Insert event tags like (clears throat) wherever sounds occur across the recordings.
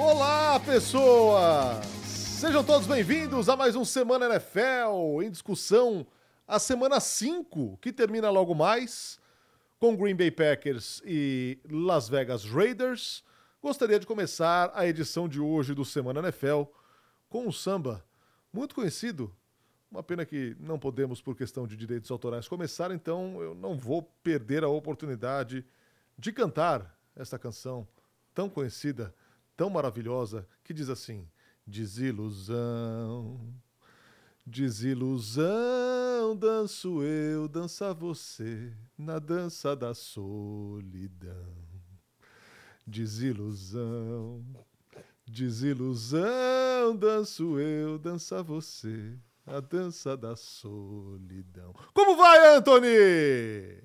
Olá, pessoas! Sejam todos bem-vindos a mais um Semana NFL em discussão, a semana 5, que termina logo mais, com Green Bay Packers e Las Vegas Raiders. Gostaria de começar a edição de hoje do Semana NFL com um samba muito conhecido. Uma pena que não podemos, por questão de direitos autorais, começar, então eu não vou perder a oportunidade de cantar esta canção tão conhecida, tão maravilhosa, que diz assim: Desilusão, desilusão, danço eu, dança você, na dança da solidão. Desilusão, desilusão, danço eu, dança você, a dança da solidão. Como vai, Anthony?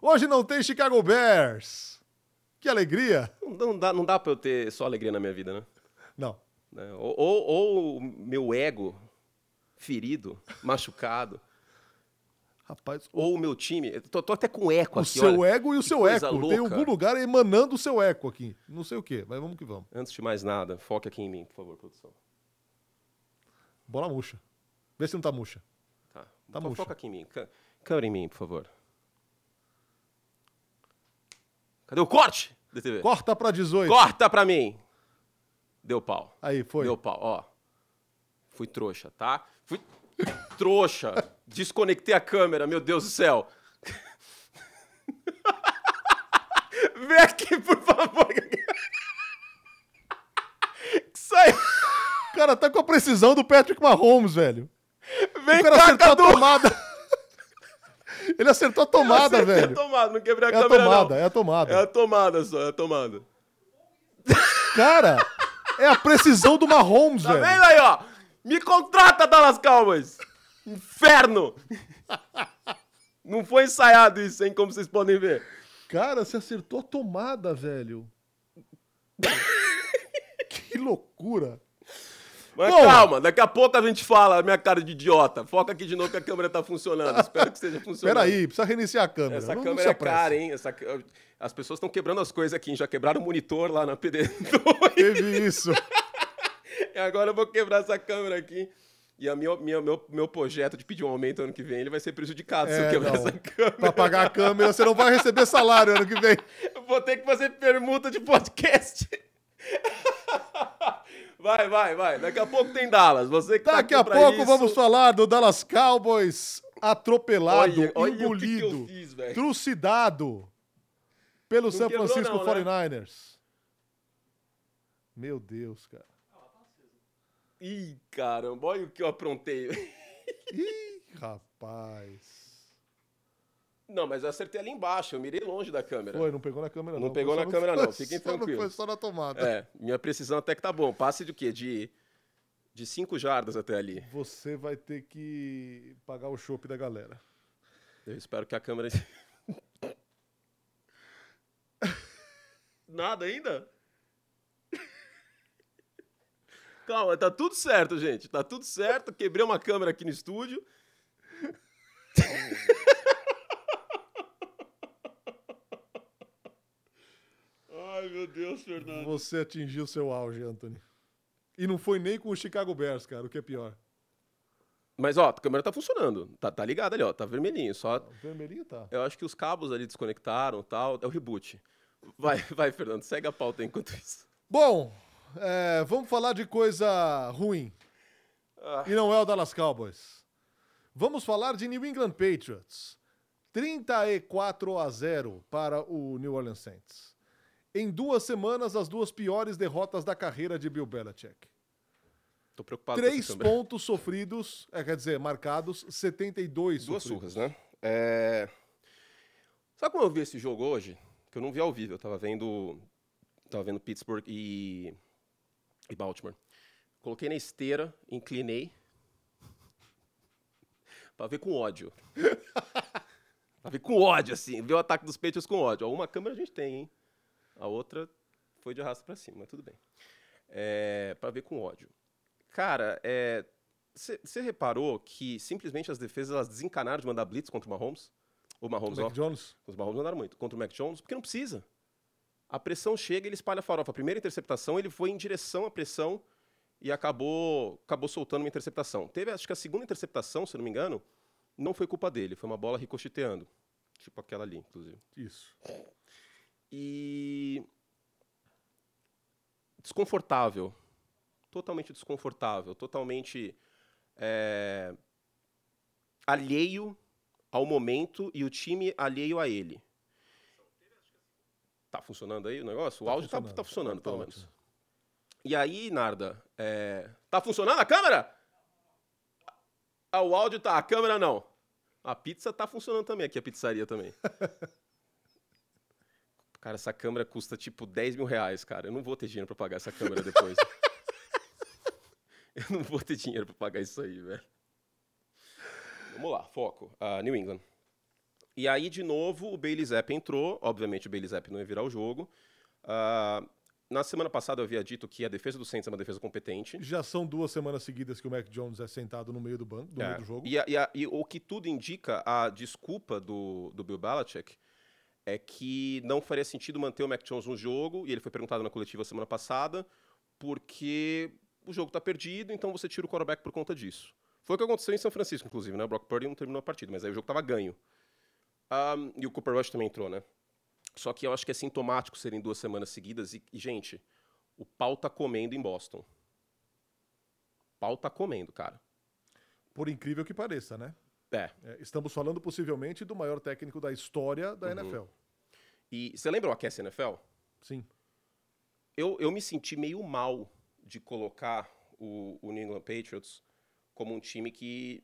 Hoje não tem Chicago Bears. Que alegria! Não dá, não dá pra eu ter só alegria na minha vida, né? Não. Né? Ou, ou, ou meu ego ferido, (laughs) machucado, Rapaz, ou o meu time. Tô, tô até com eco o aqui, seu olha. ego e o seu eco. Tem louca. algum lugar emanando o seu eco aqui. Não sei o quê, mas vamos que vamos. Antes de mais nada, foque aqui em mim, por favor, produção. Bola murcha. Vê se não tá murcha. Tá. Tá Fo- murcha. Foca aqui em mim. Câmera em mim, por favor. Cadê o corte? DTV? Corta pra 18. Corta pra mim! Deu pau. Aí, foi. Deu pau, ó. Fui trouxa, tá? Fui trouxa. (laughs) Desconectei a câmera, meu Deus do céu. (laughs) Vem aqui, por favor. (laughs) Sai. Cara, tá com a precisão do Patrick Mahomes, velho. Vem O cara cá, Cadu. a tomada. Ele acertou a tomada, Acertei velho. a tomada, não quebrei a É a câmera, tomada, não. é a tomada. É a tomada só, é a tomada. Cara, é a precisão do Mahomes, Tá velho. vendo aí, ó? Me contrata, Dallas Cowboys! Inferno! Não foi ensaiado isso, hein? Como vocês podem ver. Cara, você acertou a tomada, velho. (laughs) que loucura. Mas Bom. calma, daqui a pouco a gente fala minha cara de idiota. Foca aqui de novo que a câmera tá funcionando. (laughs) Espero que esteja funcionando. Peraí, precisa reiniciar a câmera. Essa não, não câmera se é cara, hein? Essa... As pessoas estão quebrando as coisas aqui, hein? Já quebraram o monitor lá na PD2. Teve isso. (laughs) e agora eu vou quebrar essa câmera aqui. E a minha, minha- meu, meu projeto de pedir um aumento ano que vem, ele vai ser prejudicado se eu É, quebrar não. essa câmera. Pra pagar a câmera, você não vai receber salário ano que vem. (laughs) Vou ter que fazer permuta de podcast. Vai, vai, vai. Daqui a pouco tem Dallas. Você que tá Daqui aqui a pouco isso. vamos falar do Dallas Cowboys atropelado, Olha, olha o que que engolido, fiz, trucidado pelo San quebrou Francisco não, né? 49ers. Meu Deus, cara. Ih, caramba, olha o que eu aprontei. Ih, rapaz. Não, mas eu acertei ali embaixo, eu mirei longe da câmera. Foi, não pegou na câmera não. Não pegou Foi na câmera, foi não. (laughs) Fiquem só- Foi tranquilos. só na tomada. É, minha precisão até que tá bom. Passe de quê? De, de cinco jardas até ali. Você vai ter que pagar o chopp da galera. Eu espero que a câmera. (laughs) Nada ainda? (laughs) Calma, tá tudo certo, gente. Tá tudo certo. Quebrei uma câmera aqui no estúdio. Ai, meu Deus, Fernando. Você atingiu seu auge, Anthony. E não foi nem com o Chicago Bears, cara, o que é pior. Mas, ó, a câmera tá funcionando. Tá, tá ligada ali, ó. Tá vermelhinho. Só O vermelhinho tá. Eu acho que os cabos ali desconectaram e tal. É o reboot. Vai, (laughs) vai, Fernando, segue a pauta enquanto isso. Bom, é, vamos falar de coisa ruim. Ah. E não é o Dallas Cowboys. Vamos falar de New England Patriots. 34 a 0 para o New Orleans Saints. Em duas semanas, as duas piores derrotas da carreira de Bill Belichick. Tô preocupado Três com pontos sofridos, é, quer dizer, marcados, 72 Duas sofridos. surras, né? É... Sabe como eu vi esse jogo hoje? Que eu não vi ao vivo. Eu tava vendo, tava vendo Pittsburgh e, e Baltimore. Coloquei na esteira, inclinei. (laughs) pra ver com ódio. (laughs) pra ver com ódio, assim. Ver o ataque dos Patriots com ódio. Ó, Uma câmera a gente tem, hein? A outra foi de arrasto pra cima, mas tudo bem. É, pra ver com ódio. Cara, você reparou que simplesmente as defesas elas desencanaram de mandar blitz contra o Mahomes? O Mahomes, O ó. Mac Jones? Os Mahomes mandaram muito. Contra o Mac Jones, porque não precisa. A pressão chega e ele espalha a farofa. A primeira interceptação, ele foi em direção à pressão e acabou, acabou soltando uma interceptação. Teve, acho que a segunda interceptação, se não me engano, não foi culpa dele, foi uma bola ricocheteando. Tipo aquela ali, inclusive. Isso. E. Desconfortável. Totalmente desconfortável. Totalmente. é, Alheio ao momento e o time alheio a ele. Tá funcionando aí o negócio? O Tá áudio tá, funcionando. tá funcionando, Tá pelo ótimo. menos. E aí, Narda, é, tá funcionando a câmera? Ah, o áudio tá, a câmera não. A pizza tá funcionando também aqui, a pizzaria também. (laughs) cara, essa câmera custa tipo 10 mil reais, cara. Eu não vou ter dinheiro pra pagar essa câmera depois. (laughs) Eu não vou ter dinheiro pra pagar isso aí, velho. Vamos lá, foco. Ah, New England. E aí, de novo, o Bailey Zapp entrou. Obviamente, o Bailey Zapp não ia virar o jogo. Ah, na semana passada, eu havia dito que a defesa do Saints é uma defesa competente. Já são duas semanas seguidas que o Mac Jones é sentado no meio do banco, no É, meio do jogo. E, a- e a- e o que tudo indica, a desculpa do, do Bill Belichick é que não faria sentido manter o Mac Jones no jogo, e ele foi perguntado na coletiva semana passada, porque o jogo está perdido, então você tira o quarterback por conta disso. Foi o que aconteceu em São Francisco, inclusive, né? O Brock Purdy não terminou a partida, mas aí o jogo estava ganho. Ahm, e o Cooper Rush também entrou, né? Só que eu acho que é sintomático serem duas semanas seguidas, e, e, gente, o pau tá comendo em Boston. O pau tá comendo, cara. Por incrível que pareça, né? É, É, estamos falando possivelmente do maior técnico da história da Uhum. NFL. E você lembra o Aquece NFL? Sim. Eu, eu me senti meio mal de colocar o, o New England Patriots como um time que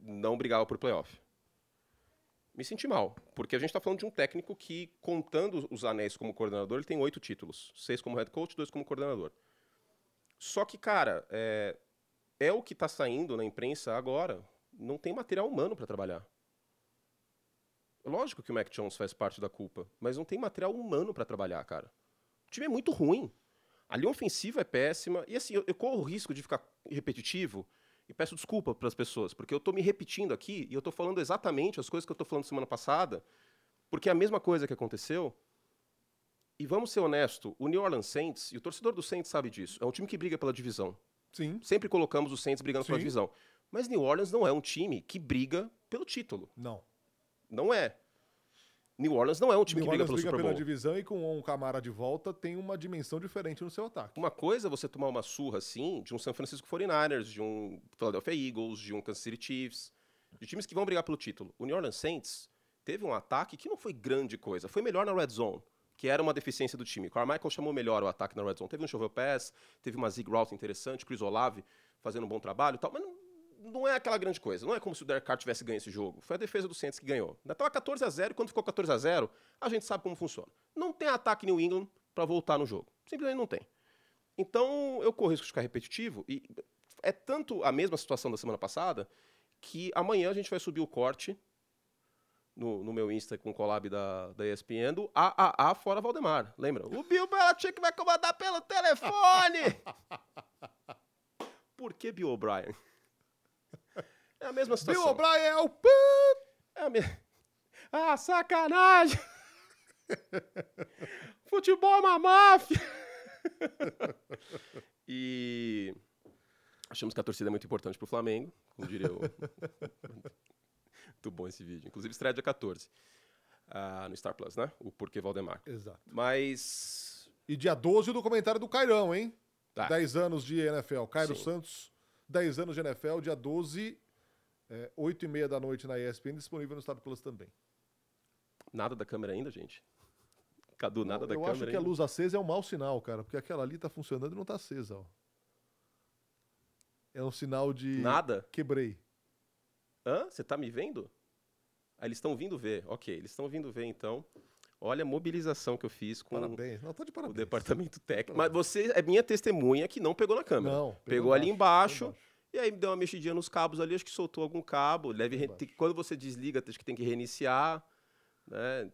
não brigava por playoff. Me senti mal, porque a gente está falando de um técnico que, contando os anéis como coordenador, ele tem oito títulos. Seis como head coach, dois como coordenador. Só que, cara, é, é o que está saindo na imprensa agora. Não tem material humano para trabalhar. Lógico que o Mac Jones faz parte da culpa, mas não tem material humano para trabalhar, cara. O time é muito ruim. A linha ofensiva é péssima. E assim, eu, eu corro o risco de ficar repetitivo e peço desculpa para as pessoas, porque eu tô me repetindo aqui e eu tô falando exatamente as coisas que eu tô falando semana passada, porque é a mesma coisa que aconteceu. E vamos ser honesto, o New Orleans Saints, e o torcedor do Saints sabe disso, é um time que briga pela divisão. Sim. Sempre colocamos os Saints brigando pela Sim. divisão. Mas New Orleans não é um time que briga pelo título. Não. Não é. New Orleans não é um time New que briga Orleans pelo briga Super pela Bowl. divisão e com um Camara de volta tem uma dimensão diferente no seu ataque. Uma coisa é você tomar uma surra assim de um San Francisco 49ers, de um Philadelphia Eagles, de um Kansas City Chiefs, de times que vão brigar pelo título. O New Orleans Saints teve um ataque que não foi grande coisa, foi melhor na red zone, que era uma deficiência do time. Carmichael chamou melhor o ataque na red zone. Teve um shovel pass, teve uma zig route interessante, Chris Olave fazendo um bom trabalho e tal, mas não, não é aquela grande coisa. Não é como se o Derek Carr tivesse ganho esse jogo. Foi a defesa do Saints que ganhou. Ainda estava 14 a 0 e quando ficou 14 a 0 a gente sabe como funciona. Não tem ataque New England para voltar no jogo. Simplesmente não tem. Então, eu corro risco de ficar repetitivo e é tanto a mesma situação da semana passada que amanhã a gente vai subir o corte no, no meu Insta com o collab da, da ESPN do AAA fora Valdemar. Lembra? O Bill Belichick vai comandar pelo telefone! (laughs) Por que Bill O'Brien? É a mesma situação. Bill O'Brien é o... É a mesma... (laughs) Ah, sacanagem! (laughs) Futebol é uma máfia! e achamos que a torcida é muito importante pro Flamengo, como diria o. (laughs) muito bom esse vídeo. Inclusive estreia dia 14. ah, no Star Plus, né? O Porquê Valdemar. Exato. Mas. E dia 12 o documentário do Cairão, hein? Tá. 10 anos de NFL. Cairo Sim. Santos, 10 anos de NFL, dia 12, é, 8 e meia da noite na ESPN, disponível no Star Plus também. Nada da câmera ainda, gente. Cadu, nada da Eu câmera acho que a ainda. luz acesa é um mau sinal, cara, porque aquela ali tá funcionando e não tá acesa, ó. É um sinal de Nada? quebrei. Hã? Você tá me vendo? Ah, eles estão vindo ver. Ok, eles estão vindo ver então. Olha a mobilização que eu fiz com Parabéns. Não, tô de o parabéns. departamento técnico. Mas você é minha testemunha que não pegou na câmera. Não, Pegou, ali embaixo, embaixo. E aí deu uma mexidinha nos cabos ali, acho que soltou algum cabo. Deve quando você desliga, acho que tem que reiniciar. Né?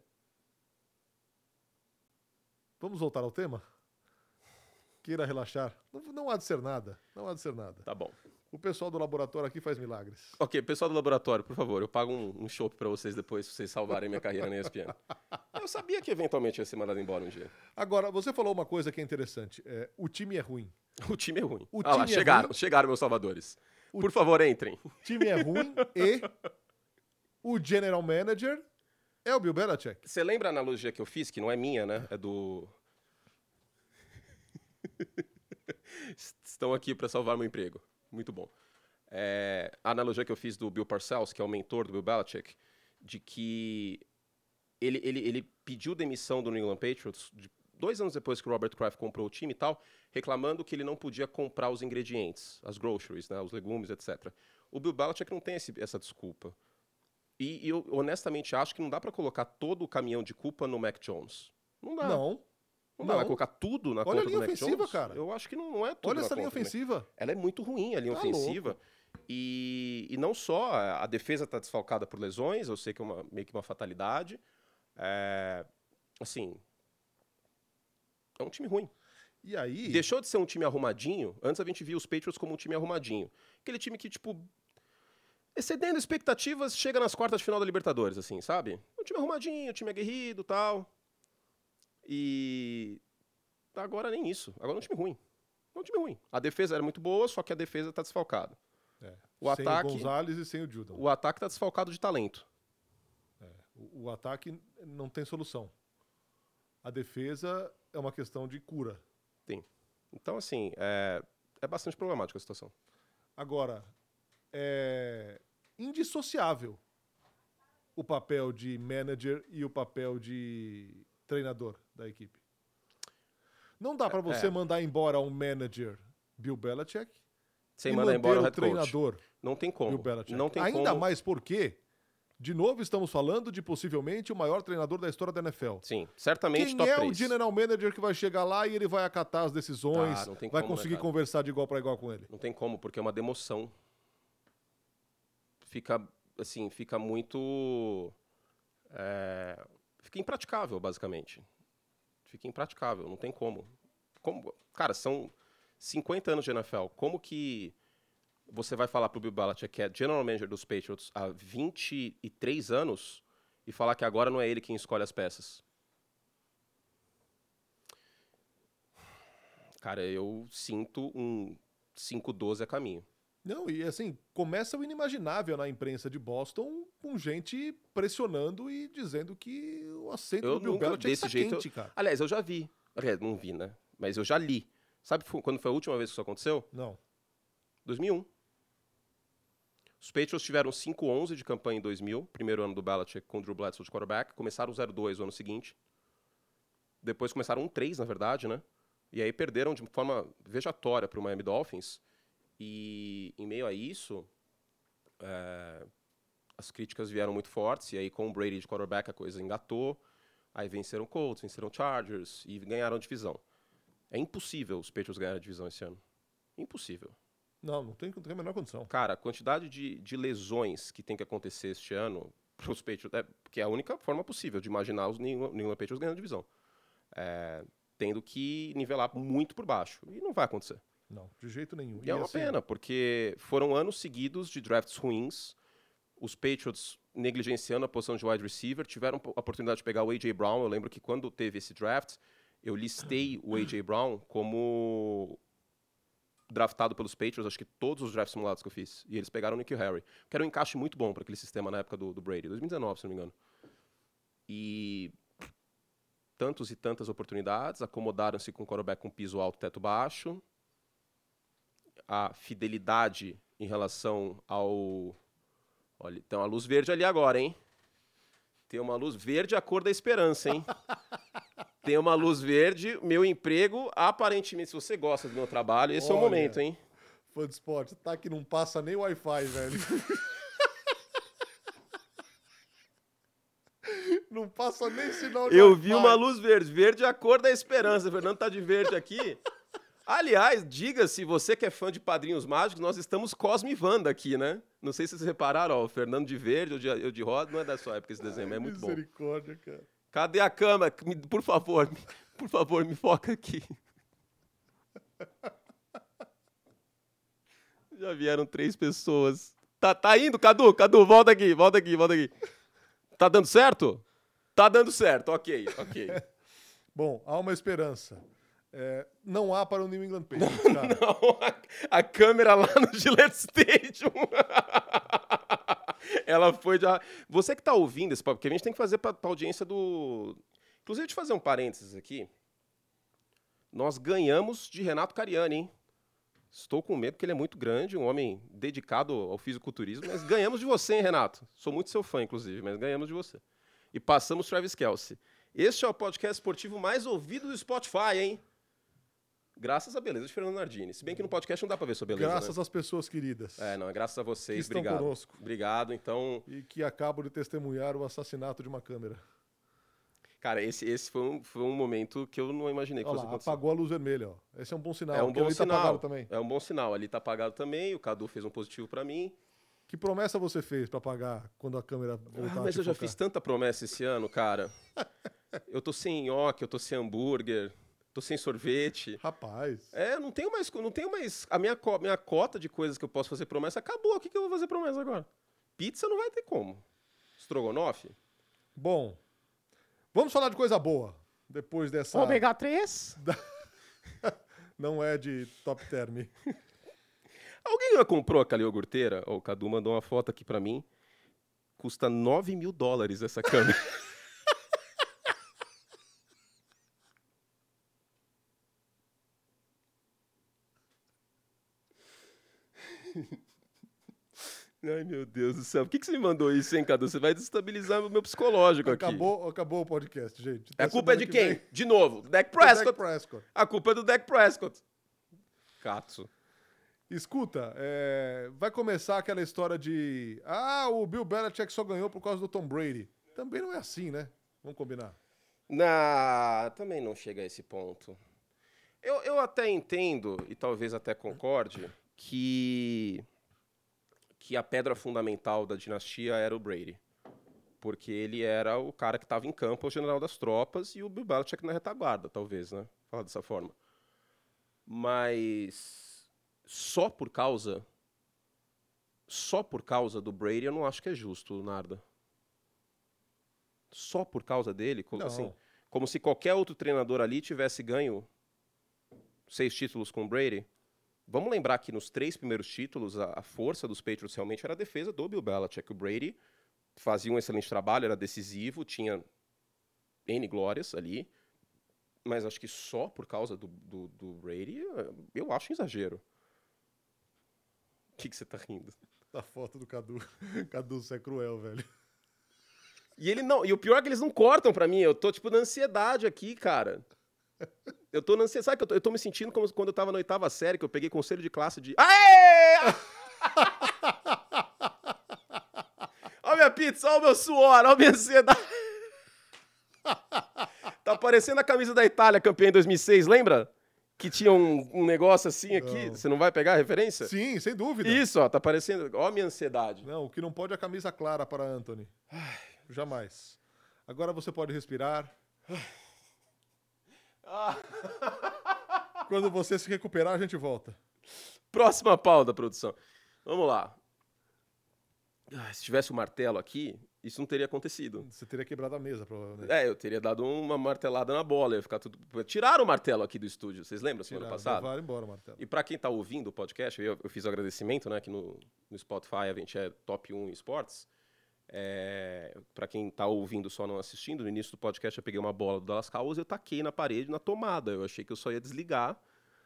Vamos voltar ao tema? Queira relaxar. Não, não há de ser nada. Não há de ser nada. Tá bom. O pessoal do laboratório aqui faz milagres. Ok, pessoal do laboratório, por favor, eu pago um, um chopp pra vocês depois, se vocês salvarem minha carreira na ESPN. Eu sabia que eventualmente ia ser mandado embora um dia. Agora, você falou uma coisa que é interessante. É, o time é ruim. O time é ruim. O ah lá, é chegaram, ruim. chegaram, meus salvadores. Por favor, entrem. O time é ruim (laughs) e o general manager é o Bill Belichick. Você lembra a analogia que eu fiz, que não é minha, né? É do. (laughs) Estão aqui para salvar meu emprego. Muito bom. É, a analogia que eu fiz do Bill Parcells, que é o mentor do Bill Belichick, de que ele, ele, ele pediu demissão do New England Patriots de- dois anos depois que o Robert Kraft comprou o time e tal, reclamando que ele não podia comprar os ingredientes, as groceries, né, os legumes, etc. O Bill Belichick não tem esse- essa desculpa. E, e eu honestamente acho que não dá pra colocar todo o caminhão de culpa no Mac Jones. Não dá. Não, Não. dá. não. Vai colocar tudo na Olha a conta linha do Mac ofensiva, Jones? cara. Eu acho que não, não é tudo Olha essa linha ofensiva. ela é muito ruim, a linha Tá ofensiva. E, e não só, a defesa está desfalcada por lesões, eu sei que é uma, meio que uma fatalidade. É, assim, é um time ruim. E aí, Deixou de ser um time arrumadinho, antes a gente via os Patriots como um time arrumadinho. Aquele time que, tipo, excedendo expectativas, chega nas quartas de final da Libertadores, assim, sabe? Um time arrumadinho, um time aguerrido tal. E agora nem isso. Agora é um time ruim. É um time ruim. A defesa era muito boa, só que a defesa tá desfalcada. é, o sem ataque- o Gonzalez e sem o Judon. O ataque tá desfalcado de talento. O, o ataque não tem solução. A defesa é uma questão de cura. Tem. Então, assim, é, é bastante problemática a situação. Agora, é indissociável o papel de manager e o papel de treinador da equipe. Não dá pra você é. mandar embora um manager Bill Belichick Sem mandar embora o o head coach. treinador Não tem como. Bill Belichick. Não tem Ainda como. mais porque, de novo, estamos falando de possivelmente o maior treinador da história da NFL. Sim, certamente Quem top é 3. o general manager que vai chegar lá e ele vai acatar as decisões, tem vai como, né, conseguir cara? conversar de igual para igual com ele? Não tem como, porque é uma demoção. Fica, assim, fica muito... é, fica impraticável, basicamente. Fica impraticável, não tem como. como. Cara, são 50 anos de NFL. Como que você vai falar pro Bill Belichick, que é general manager dos Patriots há 23 anos, e falar que agora não é ele quem escolhe as peças? Cara, eu sinto um 5-12 a caminho. Não, e assim, começa o inimaginável na imprensa de Boston com gente pressionando e dizendo que o assento Eu do Bill nunca, Belichick desse tá jeito, quente, cara. Aliás, eu já vi. Aliás, não vi, né? Mas eu já li. Sabe quando foi a última vez que isso aconteceu? Não. 2001. Os Patriots tiveram 5-11 de campanha em 2000, primeiro ano do Belichick com o Drew Bledsoe de quarterback. Começaram 0-2 o ano seguinte. Depois começaram 1-3, na verdade, né? E aí perderam de forma vejatória para o Miami Dolphins. E em meio a isso, é, as críticas vieram muito fortes. E aí com o Brady de quarterback a coisa engatou. Aí venceram Colts, venceram Chargers e ganharam a divisão. É impossível os Patriots ganharem a divisão esse ano. Impossível. Não, não tem, não tem a menor condição. Cara, a quantidade de, de lesões que tem que acontecer este ano para os Patriots, é, que é a única forma possível de imaginar os England Patriots ganhando a divisão. É, tendo que nivelar muito por baixo. E não vai acontecer. Não, de jeito nenhum. E é uma assim, pena, porque foram anos seguidos de drafts ruins. Os Patriots negligenciando a posição de wide receiver, tiveram a oportunidade de pegar o A.J. Brown. Eu lembro que quando teve esse draft, eu listei o A.J. Brown como draftado pelos Patriots, acho que todos os drafts simulados que eu fiz. E eles pegaram o Nikhil Harry, que era um encaixe muito bom para aquele sistema na época do, do Brady, 2019, se não me engano. E tantos e tantas oportunidades, acomodaram-se com o quarterback com piso alto, teto baixo. A fidelidade em relação ao. Olha, tem uma luz verde ali agora, hein? Tem uma luz verde a cor da esperança, hein? (laughs) tem uma luz verde, meu emprego, aparentemente, se você gosta do meu trabalho, esse é o Olha. momento, hein? Fã de esporte, tá que não passa nem Wi-Fi, velho. (laughs) não passa nem sinal de Eu vi uma luz verde. Verde é a cor da esperança. O Fernando tá de verde aqui. Aliás, diga se você que é fã de Padrinhos Mágicos, nós estamos Cosme Wanda aqui, né? Não sei se vocês repararam, ó, o Fernando de verde, eu de, de rosa, não é da sua época esse desenho, mas é muito bom. Misericórdia, cara. Cadê a cama? Me- Por favor, me- (laughs) por favor, me foca aqui. (laughs) Já vieram três pessoas. Tá, tá indo, Cadu? Cadu, volta aqui, volta aqui, volta aqui. Tá dando certo? Tá dando certo, ok, ok. (laughs) Bom, há uma esperança. É, não há para o New England Patriots, cara. Não, a, a câmera lá no Gillette Stadium. Ela foi já. Você que tá ouvindo esse porque a gente tem que fazer pra, pra audiência do. Inclusive, deixa eu fazer um parênteses aqui. Nós ganhamos de Renato Cariani, hein? Estou com medo, porque ele é muito grande, um homem dedicado ao fisiculturismo, mas ganhamos de você, hein, Renato? Sou muito seu fã, inclusive, mas ganhamos de você. E passamos Travis Kelsey. Este é o podcast esportivo mais ouvido do Spotify, hein? Graças à beleza de Fernando Nardini. Se bem que no podcast não dá pra ver sua beleza. Graças né? às pessoas queridas. É, não, é graças a vocês. Que estão Obrigado. conosco. Obrigado. Então, E que acabam de testemunhar o assassinato de uma câmera. cara, esse, esse foi, um, foi um momento que eu não imaginei que Olha fosse lá, acontecer. apagou a luz vermelha, ó. Esse é um bom sinal. É um bom tá sinal. também. É um bom sinal. Ali tá apagado também. O Cadu fez um positivo pra mim. Que promessa você fez pra pagar quando a câmera voltar Ah, mas eu já fiz tanta promessa esse ano, cara. (laughs) eu tô sem nhoque, eu tô sem hambúrguer, tô sem sorvete. Rapaz. É, não tenho mais, não tenho mais a minha, co- minha cota de coisas que eu posso fazer promessa acabou. O que, que eu vou fazer promessa agora? Pizza não vai ter como. Estrogonofe? Bom, vamos falar de coisa boa. Depois dessa. Ômega 3? (laughs) Não é de top term. Alguém já comprou aquela iogurteira? Ó, o Cadu mandou uma foto aqui pra mim. Custa 9 mil dólares essa câmera. (laughs) (laughs) Ai, meu Deus do céu. Por que, que você me mandou isso, hein, Cadu? Você vai desestabilizar o meu psicológico aqui. Acabou, acabou o podcast, gente. A Até culpa é de que quem? vem. De novo, Dak Do Dak Prescott. Prescott. A culpa é do Dak Prescott. Katsu. Escuta, é, vai começar aquela história de. Ah, o Bill Belichick só ganhou por causa do Tom Brady. Também não é assim, né? Vamos combinar. Não, também não chega a esse ponto. Eu, eu até entendo, e talvez até concorde, que, que a pedra fundamental da dinastia era o Brady. Porque ele era o cara que estava em campo, o general das tropas, e o Bill Belichick na retaguarda, talvez, né? Falar dessa forma. Mas só por causa. Só por causa do Brady, eu não acho que é justo, Narda. Só por causa dele, co- Não. assim, como se qualquer outro treinador ali tivesse ganho seis títulos com o Brady. Vamos lembrar que nos três primeiros títulos, a, a força dos Patriots realmente era a defesa do Bill Belichick. O Brady fazia um excelente trabalho, era decisivo, tinha N glórias ali. Mas acho que só por causa do, do, do Brady, eu acho um exagero. O que, que você tá rindo? A foto do Cadu. (laughs) Cadu, você é cruel, velho. E ele não. E o pior é que eles não cortam pra mim. Eu tô, tipo, na ansiedade aqui, cara. (laughs) Eu tô na ansiedade. Sabe que eu tô, eu tô me sentindo como quando eu tava na oitava série, que eu peguei conselho de classe de. Aê! (laughs) Olha minha pizza, olha o meu suor, olha a minha ansiedade. (laughs) Tá parecendo a camisa da Itália, campeã em 2006, lembra? Que tinha um, um negócio assim aqui. Não. Você não vai pegar a referência? Sim, sem dúvida. Isso, ó, tá parecendo. Ó a minha ansiedade. Não, o que não pode é a camisa clara para Anthony. Jamais. Agora você pode respirar. (laughs) Quando você se recuperar, a gente volta. Próxima pauta, produção. Vamos lá. Ah, se tivesse o martelo aqui, isso não teria acontecido. Você teria quebrado a mesa, provavelmente. É, eu teria dado uma martelada na bola, ia ficar tudo. Tiraram o martelo aqui do estúdio, vocês lembram semana Tiraram, passada? Levaram embora o martelo. E pra quem tá ouvindo o podcast, eu, eu fiz o agradecimento, né, que no, no Spotify a gente é top 1 em esportes. É, para quem tá ouvindo só não assistindo, no início do podcast eu peguei uma bola do Dallas Cowboys e eu taquei na parede, na tomada. Eu achei que eu só ia desligar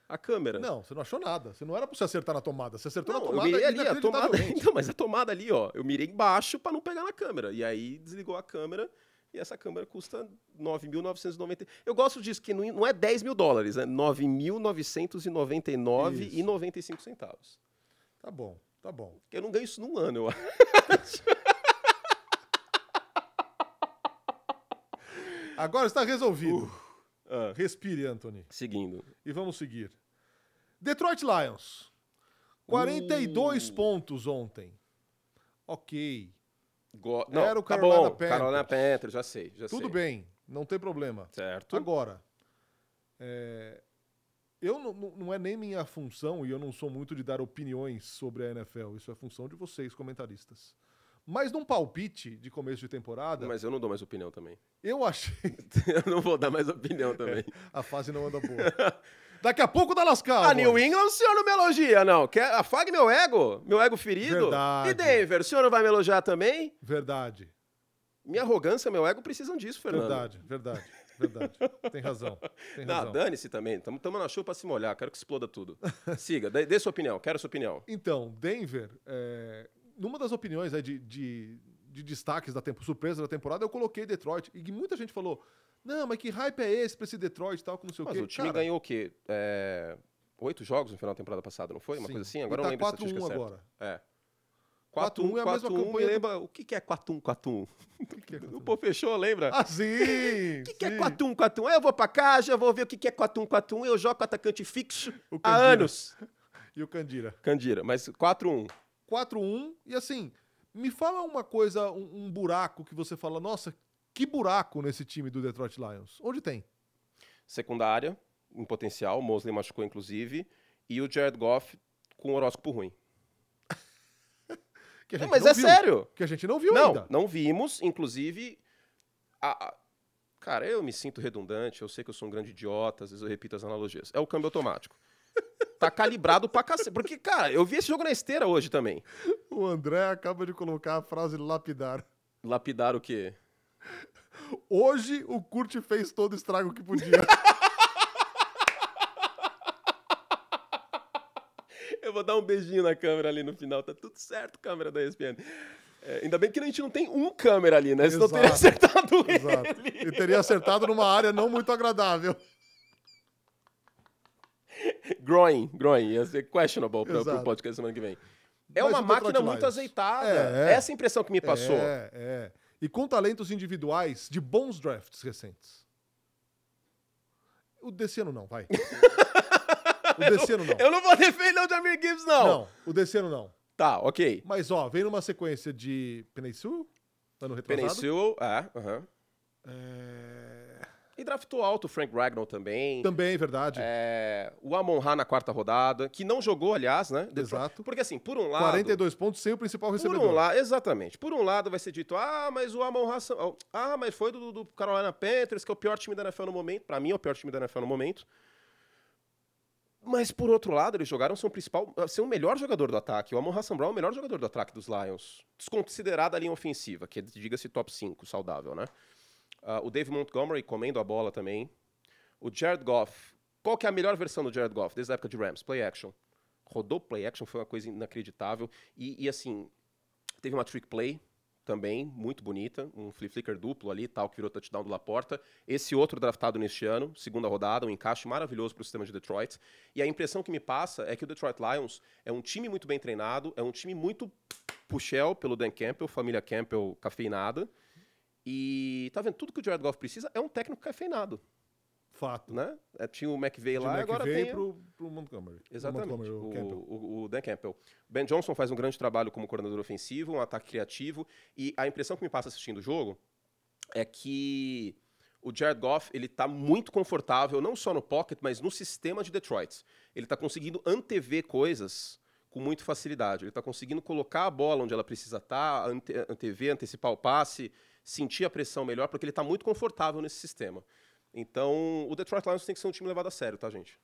a câmera. Não, você não achou nada. Você não era pra você acertar na tomada. Você acertou Não, na eu tomada mirei ali, a tomada. (laughs) Então, mas a tomada ali, ó, eu mirei embaixo pra não pegar na câmera. E aí desligou a câmera e essa câmera custa 9.990. Eu gosto disso, que não não é 10 mil dólares, é 9.999,95 centavos. Tá bom, tá bom. Eu não ganho isso num ano, eu acho. (laughs) Agora está resolvido. Ah, Respire, Anthony. seguindo. E vamos seguir. Detroit Lions. 42 Uh. pontos ontem. Ok. Go- não, Era o tá Carolina bom, Panthers. Carolina Panthers, já sei, já Tudo sei. bem, não tem problema. Certo. Agora, é, eu não é nem minha função, e eu não sou muito de dar opiniões sobre a NFL, isso é função de vocês, comentaristas. Mas num palpite de começo de temporada, Mas eu não dou mais opinião também. eu achei. (laughs) eu não vou dar mais opinião também. A fase não anda boa. (laughs) Daqui a pouco dá lascado. A New England, o senhor não me elogia, não. Quer, afague meu ego, meu ego ferido. Verdade. E Denver, o senhor não vai me elogiar também? Verdade. Minha arrogância, meu ego precisam disso, Fernando. Verdade, verdade, verdade. Tem razão. Tem Não, razão. dane-se também. Estamos na chuva pra se molhar. Quero que exploda tudo. Siga, dê, dê sua opinião. Quero sua opinião. Então, Denver, é, numa das opiniões aí de, de, de destaques da tempo, surpresa da temporada, eu coloquei Detroit. E muita gente falou: não, mas que hype é esse pra esse Detroit e tal, que não sei Mas o quê. o time Cara, ganhou o quê? É, Oito jogos no final da temporada passada, não foi? Uma sim. coisa assim? E Agora eu tá não lembro a estatística 4-1 certa. agora. É. 4-1 é a mesma 4-1 me campanha do- lembra... O que que é 4-1, 4-1? (laughs) que é O pô fechou, lembra? Ah, sim! (laughs) O que, que é sim. 4-1, 4-1? Eu vou pra cá, já vou ver o que, que é 4-1, 4-1. Eu jogo com atacante fixo O há anos. (laughs) E o Candira. Candira, mas 4-1. 4-1. E assim, me fala uma coisa, um, um buraco que você fala, nossa, que buraco nesse time do Detroit Lions. Onde tem? Secundária, em potencial. O Mosley machucou, inclusive. E o Jared Goff com horóscopo ruim. (laughs) Não, mas não é viu. sério. Que a gente não viu Não, ainda. não vimos. Inclusive, a- a- cara, eu me sinto redundante. Eu sei que eu sou um grande idiota. Às vezes eu repito as analogias. É o câmbio automático. Tá calibrado pra cacete. Porque, cara, eu vi esse jogo na esteira hoje também. O André acaba de colocar a frase lapidar. Lapidar o quê? Hoje o Kurt fez todo o estrago que podia. (laughs) Eu vou dar um beijinho na câmera ali no final. Tá tudo certo, câmera da ESPN. É, ainda bem que a gente não tem um câmera ali, né? Senão teria acertado Exato. ele. E teria acertado numa área não muito agradável. Groin, groin. Ia ser questionable para o podcast semana que vem. É Mas uma máquina muito azeitada. É. Essa impressão que me passou. É, é. E com talentos individuais de bons drafts recentes. O desse ano não, vai. (laughs) O desse ano não. Eu não vou defender o Jamir Gibbs, não. Não, o desse ano não. Tá, ok. Mas, ó, vem numa sequência de Peninsul, ano retrasado. Peninsul, é, aham. É... E draftou alto o Frank Ragnall também. Também, verdade. É, o Amon Ra na quarta rodada, que não jogou, aliás, né? Exato. Porque assim, por um lado... 42 pontos sem o principal Por recebedor. um lado, exatamente. Por um lado vai ser dito, ah, mas o Amon Ra... são- Ah, mas foi do, do Carolina Panthers, que é o pior time da NFL no momento. Pra mim é o pior time da NFL no momento. Mas por outro lado, eles jogaram ser o principal, ser o melhor jogador do ataque. O Amon Hassan Brown é o melhor jogador do ataque dos Lions. Desconsiderada a linha ofensiva, que é, diga-se top 5, saudável, né? Ah, o Dave Montgomery comendo a bola também. O Jared Goff. Qual que é a melhor versão do Jared Goff desde a época de Rams? Play action. Rodou play action, foi uma coisa inacreditável. E, e, assim, teve uma trick play também, muito bonita. Um flip flicker duplo ali, tal, que virou touchdown do Laporta. Esse outro draftado neste ano, segunda rodada, um encaixe maravilhoso para o sistema de Detroit. E a impressão que me passa é que o Detroit Lions é um time muito bem treinado, é um time muito puxel pelo Dan Campbell, família Campbell cafeinada. E tá vendo? Tudo que o Jared Goff precisa é um técnico cafeinado, Fato. né? É, tinha o De lá, agora McVay tem... pro, pro Montgomery. Exatamente. Montgomery, o o, o- o Dan Campbell. Ben Johnson faz um grande trabalho como coordenador ofensivo, um ataque criativo. E a impressão que me passa assistindo o jogo é que o Jared Goff ele tá muito confortável, não só no pocket, mas no sistema de Detroit. Ele está conseguindo antever coisas com muita facilidade. Ele está conseguindo colocar a bola onde ela precisa estar, ante, antever, antecipar o passe, sentir a pressão melhor, porque ele está muito confortável nesse sistema. Então, o Detroit Lions tem que ser um time levado a sério, tá, gente?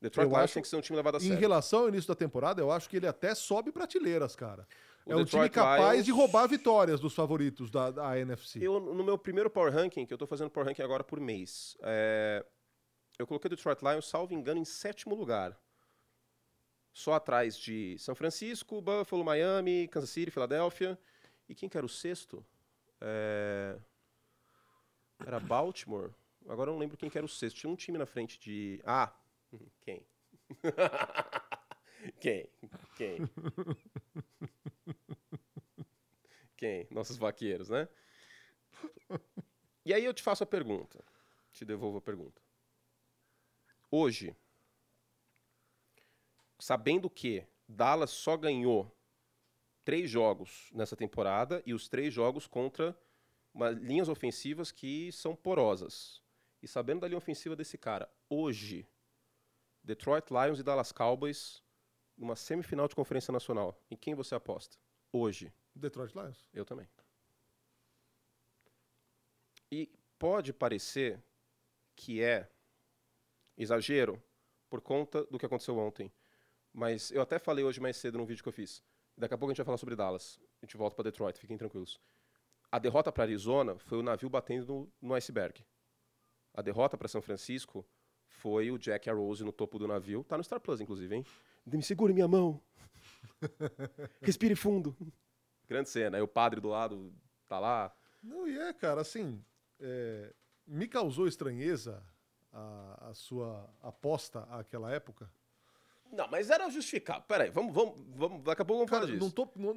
Detroit Eu Lions acho- tem que ser um time levado a Em sério. relação ao início da temporada, eu acho que ele até sobe prateleiras, cara. O é um time Detroit capaz Lions- de roubar vitórias dos favoritos da, da NFC. Eu, no meu primeiro Power Ranking, que eu tô fazendo Power Ranking agora por mês, é, eu coloquei o Detroit Lions, salvo engano, em sétimo lugar. Só atrás de São Francisco, Buffalo, Miami, Kansas City, Filadélfia. E quem que era o sexto? É, Era Baltimore. Agora eu não lembro quem que era o sexto. Tinha um time na frente de. Ah! Quem? (laughs) quem? Quem? Quem? Nossos vaqueiros, né? E aí eu te faço a pergunta. Te devolvo a pergunta. Hoje, sabendo que Dallas só ganhou três jogos nessa temporada e os três jogos contra uma- linhas ofensivas que são porosas. E sabendo da linha ofensiva desse cara, hoje, Detroit Lions e Dallas Cowboys numa semifinal de conferência nacional. Em quem você aposta? Hoje. Detroit Lions. Eu também. E pode parecer que é exagero por conta do que aconteceu ontem. Mas eu até falei hoje mais cedo num vídeo que eu fiz. Daqui a pouco a gente vai falar sobre Dallas. A gente volta para Detroit, fiquem tranquilos. A derrota para Arizona foi o navio batendo no, no iceberg. A derrota para São Francisco foi o Jack Rose no topo do navio. Tá no Star Plus, inclusive, hein? Me segure minha mão. (laughs) Respire fundo. Grande cena. Aí o padre do lado tá lá. Não, e é, cara, assim, é, me causou estranheza a, a sua aposta àquela época. Não, mas era justificável. Peraí, vamos, vamos, vamos, daqui a pouco vamos Cara, falar disso. não, tô, não,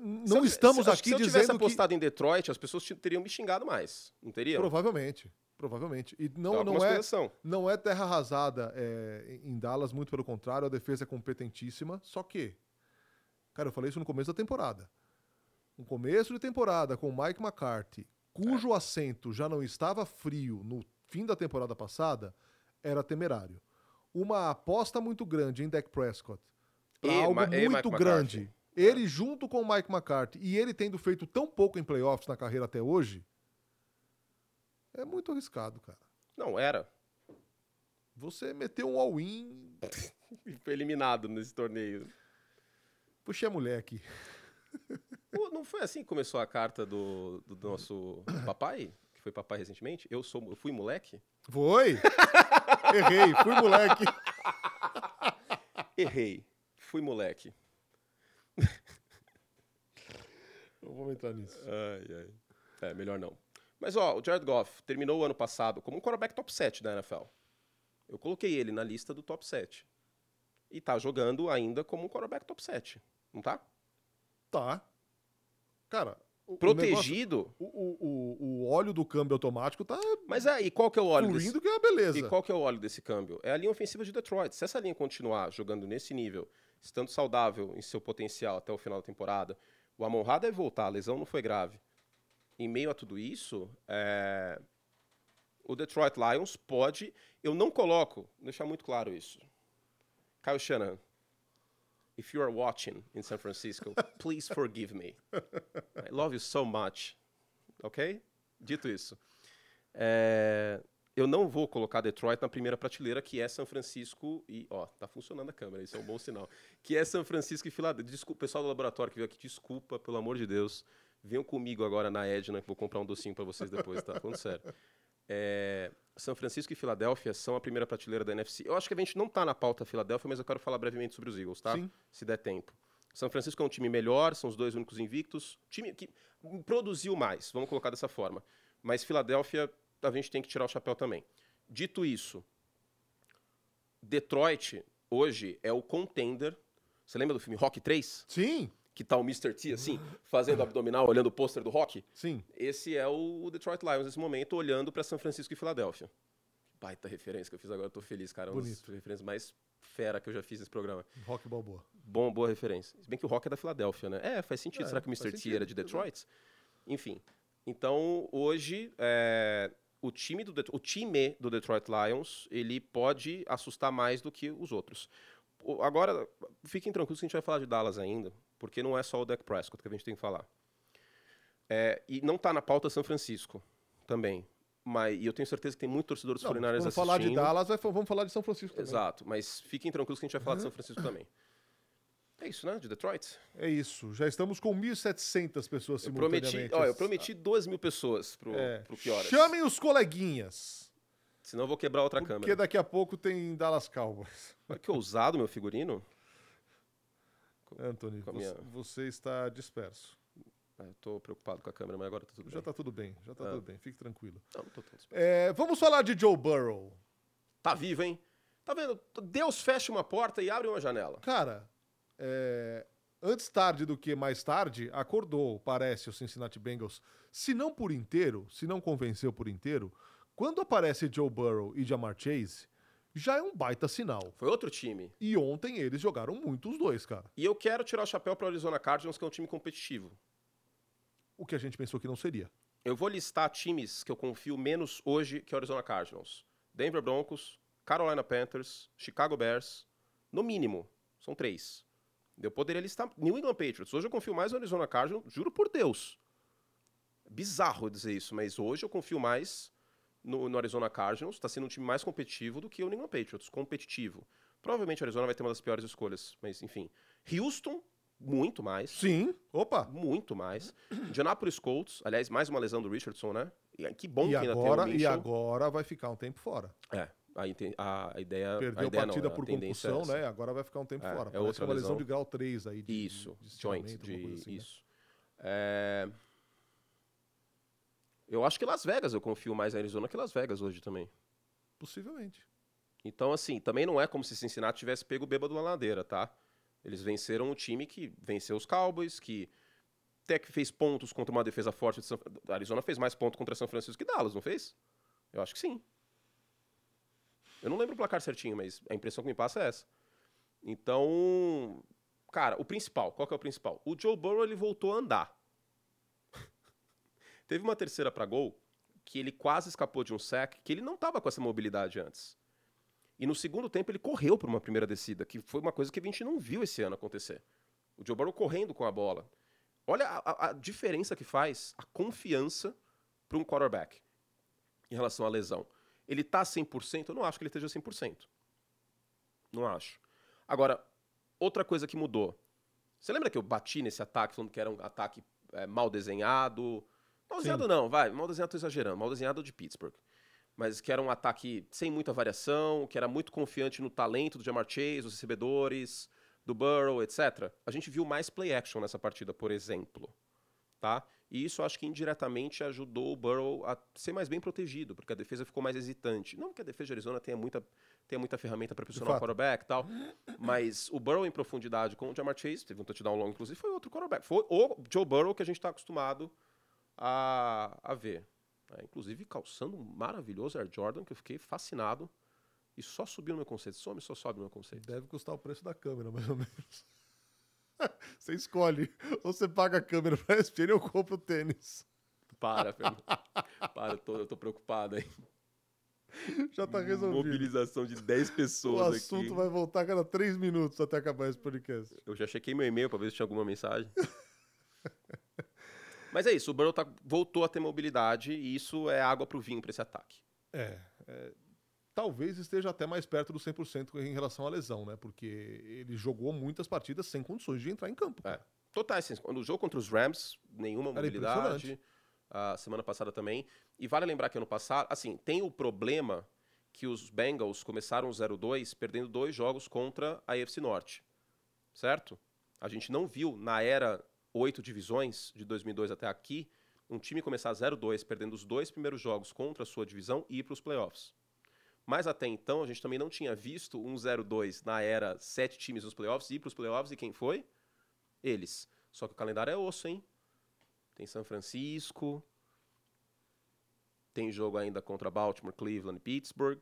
não- Se estamos se, aqui se eu tivesse dizendo que... apostado em Detroit, as pessoas te- teriam me xingado mais. Não teriam? Provavelmente, provavelmente. E não, não, é, não é terra arrasada é, em Dallas, muito pelo contrário, a defesa é competentíssima, só que, cara, eu falei isso no começo da temporada. Um começo de temporada com o Mike McCarthy, cujo É. assento já não estava frio no fim da temporada passada, era temerário. Uma aposta muito grande em Dak Prescott, pra E algo Ma- muito grande. McCarthy. Ele junto com o Mike McCarthy e ele tendo feito tão pouco em playoffs na carreira até hoje, é muito arriscado, cara. Não, era. Você meteu um all-in. (laughs) E Foi eliminado nesse torneio. Puxei a mulher aqui. Pô, (laughs) Não foi assim que começou a carta do, do nosso (coughs) papai? Foi papai recentemente? Eu, sou, eu fui moleque? Foi! (laughs) Errei, fui moleque. (laughs) Errei. Fui moleque. (laughs) Não vou entrar nisso. Ai, ai. É, melhor não. Mas, ó, o Jared Goff terminou o ano passado como um quarterback top 7 da NFL. Eu coloquei ele na lista do top 7. E tá jogando ainda como um quarterback top 7. Não tá? Tá. Cara, o, Protegido. o, o, o- o óleo do câmbio automático tá Mas aí, qual que é o óleo desse... que é uma beleza. E qual que é o óleo desse câmbio? É a linha ofensiva de Detroit. Se essa linha continuar jogando nesse nível, estando saudável em seu potencial até o final da temporada, o Amon-Ra deve voltar, a lesão não foi grave. Em meio a tudo isso, é, o Detroit Lions pode... Eu não coloco, deixar muito claro isso. Kyle Shanahan, if you are watching in San Francisco, (laughs) please forgive me. I love you so much. Ok? Dito isso. É, eu não vou colocar Detroit na primeira prateleira, que é São Francisco e. Ó, tá funcionando a câmera, isso é um bom sinal. Que é São Francisco e Filadélfia. Desculpa, pessoal do laboratório que veio aqui, desculpa, pelo amor de Deus. Venham comigo agora na Edna, que vou comprar um docinho pra vocês depois, tá? Falando sério. É, São Francisco e Filadélfia são a primeira prateleira da NFC. Eu acho que a gente não tá na pauta Filadélfia, mas eu quero falar brevemente sobre os Eagles, tá? Sim. Se der tempo. São Francisco é um time melhor, são os dois únicos invictos. Time que produziu mais, vamos colocar dessa forma. Mas Filadélfia, a gente tem que tirar o chapéu também. Dito isso, Detroit hoje é o contender. Você lembra do filme Rock 3? Sim, Que tá o Mr. T assim, fazendo abdominal, olhando o pôster do Rock? sim. Esse é o Detroit Lions nesse momento, olhando para São Francisco e Filadélfia. Baita referência que eu fiz agora, eu tô feliz, cara. É uma das Bonito. referências mais fera que eu já fiz nesse programa. Rock Balboa. Bom, boa referência. Se bem que o Rock é da Filadélfia, né? É, faz sentido. É, Será que o Mr. T era de Detroit? Enfim. Então, hoje, é, o, time do o time do Detroit Lions, ele pode assustar mais do que os outros. Agora, fiquem tranquilos que a gente vai falar de Dallas ainda, porque não é só o Dak Prescott que a gente tem que falar. É, e não tá na pauta São Francisco também. Mas, e eu tenho certeza que tem muito torcedor dos Não, 49ers quando assistindo. falar de Dallas, vai- vamos falar de São Francisco também. Exato, mas fiquem tranquilos que a gente vai falar de São Francisco também. É isso, né? De Detroit. É isso. Já estamos com 1.700 pessoas Eu simultaneamente. prometi, ó, eu prometi 2 mil pessoas pro, É. pro que horas? Chamem os coleguinhas. Senão eu vou quebrar outra Porque câmera. daqui a pouco tem Dallas Cowboys. Olha que ousado meu figurino. Anthony, Com você, minha- você está disperso. Ah, tô preocupado com a câmera, mas agora tá tudo Já bem. tá tudo bem, já tá Ah. tudo bem. Fique tranquilo. Não. É, vamos falar de Joe Burrow. Tá vivo, hein? Tá vendo? Deus fecha uma porta e abre uma janela. Cara, é, antes tarde do que mais tarde, acordou, parece, o Cincinnati Bengals. Se não por inteiro, se não convenceu por inteiro, quando aparece Joe Burrow e Jamar Chase, já é um baita sinal. Foi outro time. E ontem eles jogaram muito os dois, cara. E eu quero tirar o chapéu pro Arizona Cardinals, que é um time competitivo. O que a gente pensou que não seria. Eu vou listar times que eu confio menos hoje que o Arizona Cardinals. Denver Broncos, Carolina Panthers, Chicago Bears, no mínimo, são três. Eu poderia listar New England Patriots. Hoje eu confio mais no Arizona Cardinals, juro por Deus. Bizarro dizer isso, mas hoje eu confio mais no, no Arizona Cardinals. Está sendo um time mais competitivo do que o New England Patriots. Competitivo. Provavelmente o Arizona vai ter uma das piores escolhas, mas enfim. Houston, muito mais. Sim, opa. Muito mais. (clears throat) Indianapolis Colts, aliás, mais uma lesão do Richardson, né? E que bom E que ainda agora, tem o e Mitchell. agora vai ficar um tempo fora. É, a, a, ideia. Perdeu a ideia partida não, por é concussão, essa. né? Agora vai ficar um tempo É, fora. é Parece outra uma lesão lesão. de grau 3 aí. De, Isso, de joint, de, alguma coisa assim, né? isso. É, Eu acho que Las Vegas eu confio mais em Arizona que Las Vegas hoje também. Possivelmente. Então, assim, também não é como se Cincinnati tivesse pego o bêbado na ladeira, tá? Eles venceram um time que venceu os Cowboys, que até que fez pontos contra uma defesa forte de São... Arizona fez mais pontos contra São Francisco que Dallas, não fez? Eu acho que sim. Eu não lembro o placar certinho, mas a impressão que me passa é essa. Então, cara, o principal, qual que é o principal? O Joe Burrow ele voltou a andar. Teve uma terceira para gol que ele quase escapou de um sack, que ele não estava com essa mobilidade antes. E no segundo tempo ele correu para uma primeira descida, que foi uma coisa que a gente não viu esse ano acontecer. O Joe Burrow correndo com a bola. Olha a, a- diferença que faz a confiança para um quarterback em relação à lesão. Ele tá 100%? Eu não acho que ele esteja 100%. Não acho. Agora, outra coisa que mudou. Você lembra que eu bati nesse ataque falando que era um ataque é, mal desenhado? Mal desenhado não, vai. Mal desenhado tô exagerando. Mal desenhado de Pittsburgh. Mas que era um ataque sem muita variação, que era muito confiante no talento do Jamar Chase, os recebedores, do Burrow, etc. A gente viu mais play action nessa partida, por exemplo. Tá? E isso acho que indiretamente ajudou o Burrow a ser mais bem protegido, porque a defesa ficou mais hesitante. Não que a defesa de Arizona tenha muita, tenha muita ferramenta para pressionar o quarterback e tal, mas o Burrow em profundidade com o Jamar Chase, teve um touchdown longo, inclusive, foi outro quarterback. Foi o Joe Burrow que a gente está acostumado a, a ver. É, inclusive calçando um maravilhoso Air Jordan, que eu fiquei fascinado. E só subiu no meu conceito. Some, só sobe no meu conceito. Deve custar o preço da câmera, mais ou menos. (laughs) você escolhe. Ou você paga a câmera pra ESPN ou compra o tênis. Para, (laughs) Fernando. Para, eu tô, eu tô preocupado aí. Já tá resolvido. Mobilização de 10 O pessoas assunto aqui. vai voltar a cada três minutos até acabar esse podcast. Eu já chequei meu e-mail pra ver se tinha alguma mensagem. (laughs) Mas é isso, o Burrow tá- voltou a ter mobilidade e isso é água pro vinho pra esse ataque. É, é, talvez esteja até mais perto do 100% em relação à lesão, né? Porque ele jogou muitas partidas sem condições de entrar em campo. É. Totais, assim, no jogo contra os Rams, nenhuma Era mobilidade. A semana passada também. E vale lembrar que ano passado, assim, tem o problema que os Bengals começaram 0-2 perdendo dois jogos contra a AFC Norte. Certo? A gente não viu na era oito divisões de 2002 até aqui um time começar 0-2 perdendo os dois primeiros jogos contra a sua divisão e ir para os playoffs. Mas até então a gente também não tinha visto um 0-2 na era sete times nos playoffs ir para os playoffs e quem foi? Eles. Só que o calendário é osso, hein? Tem São Francisco. Tem jogo ainda contra Baltimore, Cleveland e Pittsburgh.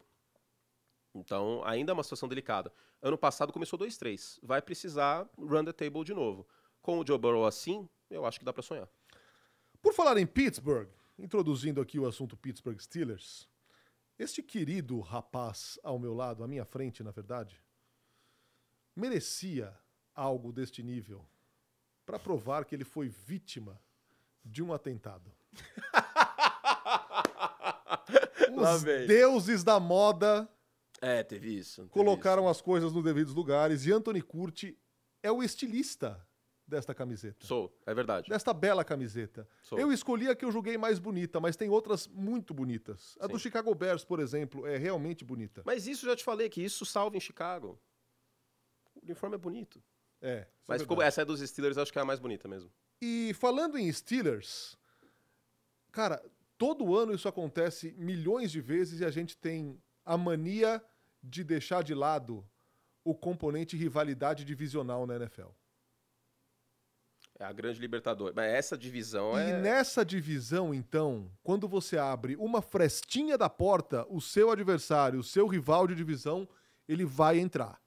Então, ainda é uma situação delicada. Ano passado começou 2-3. Vai precisar run the table de novo. Com o Joe Burrow assim, eu acho que dá pra sonhar. Por falar em Pittsburgh, introduzindo aqui o assunto Pittsburgh Steelers, este querido rapaz ao meu lado, à minha frente, na verdade, merecia algo deste nível para provar que ele foi vítima de um atentado. (laughs) Os deuses da moda É, teve isso. teve colocaram as coisas nos devidos lugares e Anthony Curti é o estilista desta camiseta. Sou, é verdade. Desta bela camiseta. Sou. Eu escolhi a que eu julguei mais bonita, mas tem outras muito bonitas. A do Sim. Chicago Bears, por exemplo, é realmente bonita. Mas isso eu já te falei, que isso salva em Chicago. O uniforme é bonito. É. é Mas como verdade. essa é dos Steelers, acho que é a mais bonita mesmo. E falando em Steelers, cara, todo ano isso acontece milhões de vezes e a gente tem a mania de deixar de lado o componente rivalidade divisional na NFL. É a grande Libertadores. Mas essa divisão E é. nessa divisão, então, quando você abre uma frestinha da porta, o seu adversário, o seu rival de divisão, ele vai entrar.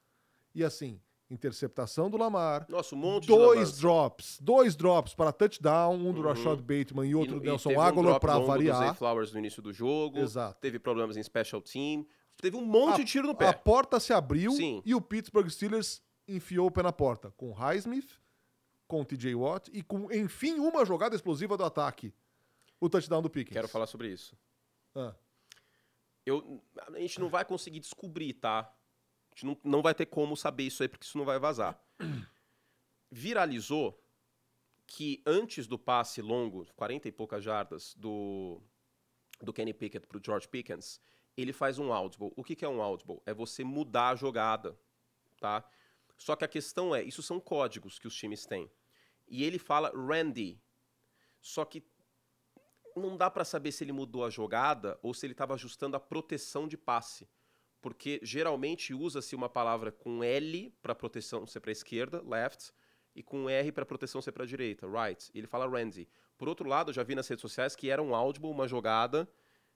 E assim, interceptação do Lamar, Nossa, um monte de dois lambança. drops, dois drops para touchdown, um do Uhum. Rashad Bateman e outro E- do e Nelson teve um Aguilar drop para variar. Flowers no início do jogo. Exato. Teve problemas em special team. Teve um monte A- de tiro no A pé. porta se abriu Sim. e o Pittsburgh Steelers enfiou o pé na porta com Highsmith, com TJ Watt e com, enfim, uma jogada explosiva do ataque. O touchdown do Pickens. Quero falar sobre isso. Ah, Eu, a gente não vai conseguir descobrir, tá? A gente não, não vai ter como saber isso aí, porque isso não vai vazar. (clears throat) Viralizou que antes do passe longo, 40 e poucas jardas, do, do Kenny Pickett pro George Pickens, ele faz um audible. O que, que é um audible? É você mudar a jogada, tá? Só que a questão é, isso são códigos que os times têm. E ele fala Randy. Só que não dá pra saber se ele mudou a jogada ou se ele estava ajustando a proteção de passe. Porque geralmente usa-se uma palavra com L para proteção ser para esquerda, left, e com R para proteção ser para direita, right. E ele fala Randy. Por outro lado, eu já vi nas redes sociais que era um audible, uma jogada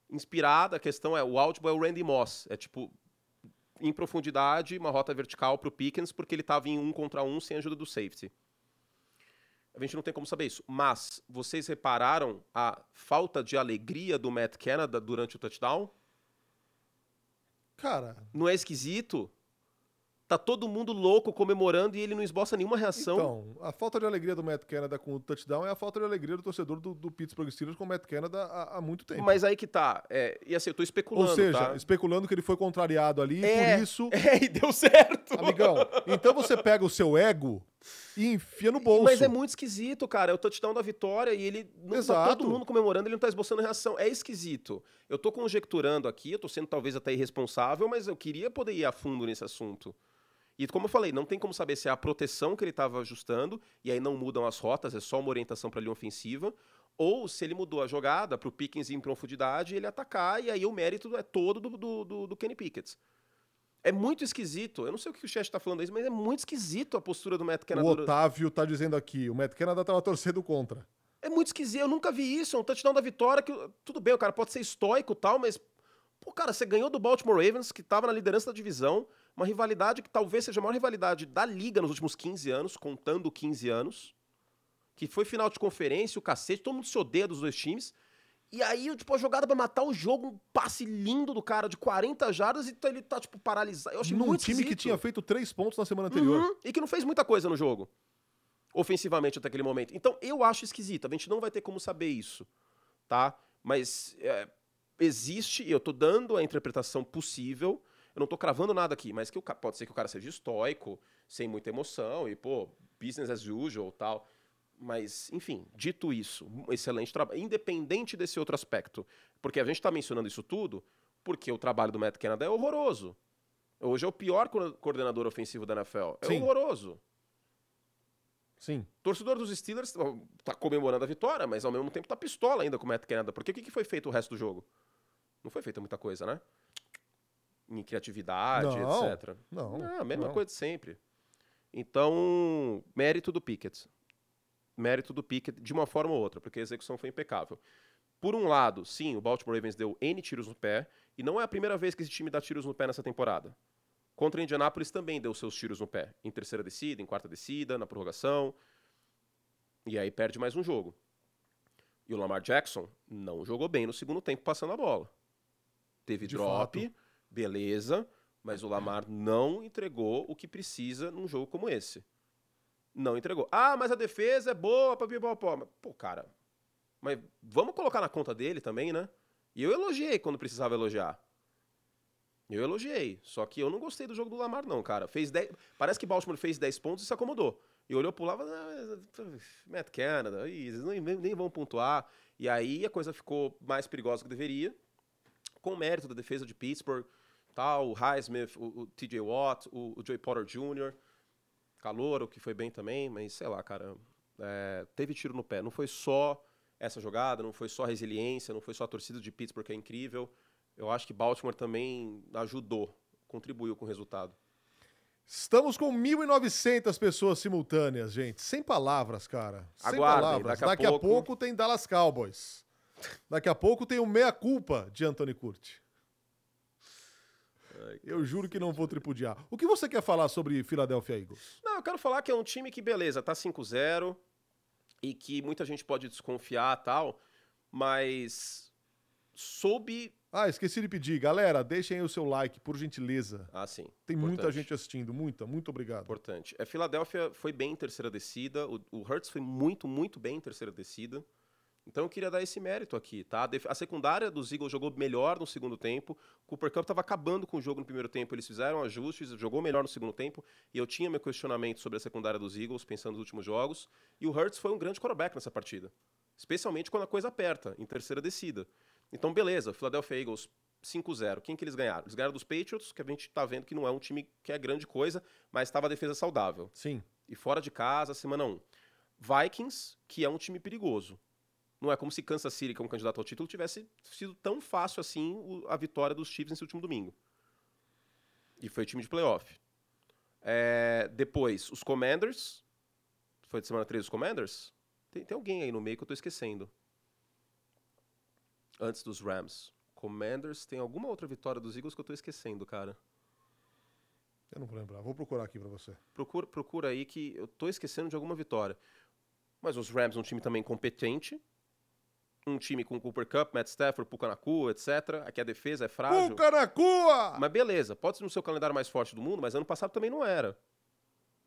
inspirada. A questão é, o audible é o Randy Moss. É tipo, em profundidade, uma rota vertical pro Pickens, porque ele estava em um contra um sem a ajuda do safety. A gente não tem como saber isso. Mas vocês repararam a falta de alegria do Matt Canada durante o touchdown? cara, Não é esquisito? Tá todo mundo louco comemorando e ele não esboça nenhuma reação. então, a falta de alegria do Matt Canada com o touchdown é a falta de alegria do torcedor do, do Pittsburgh Steelers com o Matt Canada há, há muito tempo. Mas aí que tá. É, e assim, eu tô especulando, Ou seja, tá? especulando que ele foi contrariado ali e É. por isso... (laughs) É, e deu certo. Amigão, então você pega o seu ego e enfia no bolso. Mas é muito esquisito, cara. É o touchdown da vitória e ele não tá Exato. todo mundo comemorando, ele não tá esboçando reação. É esquisito. Eu tô conjecturando aqui, eu tô sendo talvez até irresponsável, mas eu queria poder ir a fundo nesse assunto. E como eu falei, não tem como saber se é a proteção que ele estava ajustando, e aí não mudam as rotas, é só uma orientação para a linha ofensiva, ou se ele mudou a jogada para o Pickens ir em profundidade e ele atacar, e aí o mérito é todo do, do, do, do Kenny Pickett. É muito esquisito. Eu não sei o que o chat tá falando isso, mas é muito esquisito a postura do Matt O Canada. Otávio tá dizendo aqui, o Matt Canada tava torcendo contra. É muito esquisito. Eu nunca vi isso. É um touchdown da vitória que. Tudo bem, o cara pode ser estoico e tal, mas. Pô, cara, você ganhou do Baltimore Ravens, que tava na liderança da divisão. Uma rivalidade que talvez seja a maior rivalidade da liga nos últimos 15 anos, contando 15 anos. Que foi final de conferência, o cacete, todo mundo se odeia dos dois times. E aí, tipo, a jogada pra matar o jogo, um passe lindo do cara de 40 jardas e ele tá, tipo, paralisado. Eu achei Num muito time que tinha feito três pontos na semana anterior. Uhum, e que não fez muita coisa no jogo. Ofensivamente até aquele momento. Então eu acho esquisito. A gente não vai ter como saber isso. Tá? Mas é, existe, eu tô dando a interpretação possível. Eu não tô cravando nada aqui, mas que o, pode ser que o cara seja estoico, sem muita emoção, e, pô, business as usual tal. Mas, enfim, dito isso, excelente trabalho. Independente desse outro aspecto. Porque a gente está mencionando isso tudo porque o trabalho do Matt Canada é horroroso. Hoje é o pior co- coordenador ofensivo da NFL. É Sim. horroroso. Sim. Torcedor dos Steelers ó, tá comemorando a vitória, mas ao mesmo tempo tá pistola ainda com o Matt Canada. Porque o que, que foi feito o resto do jogo? Não foi feita muita coisa, né? Em criatividade, Não, etc. não, Não, a mesma não. coisa de sempre. Então, mérito do Pickett. Mérito do Pickett de uma forma ou outra, porque a execução foi impecável. Por um lado, sim, o Baltimore Ravens deu N tiros no pé, e não é a primeira vez que esse time dá tiros no pé nessa temporada. Contra o Indianapolis também deu seus tiros no pé. Em terceira descida, em quarta descida, na prorrogação. E aí perde mais um jogo. E o Lamar Jackson não jogou bem no segundo tempo passando a bola. Teve De drop, fato. beleza, mas o Lamar não entregou o que precisa num jogo como esse. Não entregou. Ah, mas a defesa é boa, papipopó. Pô, cara, mas vamos colocar na conta dele também, né? E eu elogiei quando precisava elogiar. Eu elogiei. Só que eu não gostei do jogo do Lamar, não, cara. Fez 10... Parece que Baltimore fez 10 pontos e se acomodou. E olhou pro lado ah, Matt Canada, eles nem, nem vão pontuar. E aí a coisa ficou mais perigosa do que deveria. Com o mérito da defesa de Pittsburgh, tal, o Highsmith, o, o TJ Watt, o, o Joey Potter Jr., Calouro, que foi bem também, mas sei lá, cara, é, teve tiro no pé. Não foi só essa jogada, não foi só a resiliência, não foi só a torcida de Pittsburgh que é incrível. Eu acho que Baltimore também ajudou, contribuiu com o resultado. Estamos com 1.900 pessoas simultâneas, gente. Sem palavras, cara. Sem Aguardem, palavras. daqui a pouco- tem Dallas Cowboys. Daqui a pouco tem o meia-culpa de Anthony Curti. Eu juro que não vou tripudiar. O que você quer falar sobre Philadelphia Eagles? Não, eu quero falar que é um time que, beleza, tá 5-0 e que muita gente pode desconfiar tal, mas soube Ah, esqueci de pedir. Galera, deixem aí o seu like, por gentileza. Ah, sim. Tem muita Importante. gente assistindo, muita, muito obrigado. Importante. É, Filadélfia foi bem em terceira descida. O, o Hurts foi muito, muito bem em terceira descida. Então eu queria dar esse mérito aqui, tá? A, secundária dos Eagles jogou melhor no segundo tempo. Cooper Cup estava acabando com o jogo no primeiro tempo. Eles fizeram ajustes, jogou melhor no segundo tempo. E eu tinha meu questionamento sobre a secundária dos Eagles, pensando nos últimos jogos. E o Hurts foi um grande quarterback nessa partida. Especialmente quando a coisa aperta, em terceira descida. Então, beleza, Philadelphia Eagles 5-0. Quem que eles ganharam? Eles ganharam dos Patriots, que a gente tá vendo que não é um time que é grande coisa, mas estava a defesa saudável. Sim. E fora de casa, semana 1. Vikings, que é um time perigoso. Não é como se Kansas City, que é um candidato ao título, tivesse sido tão fácil assim a vitória dos Chiefs nesse último domingo. E foi time de playoff. É, depois, os Commanders. Foi de semana 3 os Commanders? Tem, tem alguém aí no meio que eu tô esquecendo. Antes dos Rams. Commanders, tem alguma outra vitória dos Eagles que eu tô esquecendo, cara? Eu não vou lembrar. Vou procurar aqui pra você. Procura, procura aí que eu tô esquecendo de alguma vitória. Mas os Rams, um time também competente. Um time com Cooper Cup, Matt Stafford, Pucanacu, etc. Aqui a defesa é frágil. Puca na cua! Mas beleza, pode ser no seu calendário mais forte do mundo, mas ano passado também não era.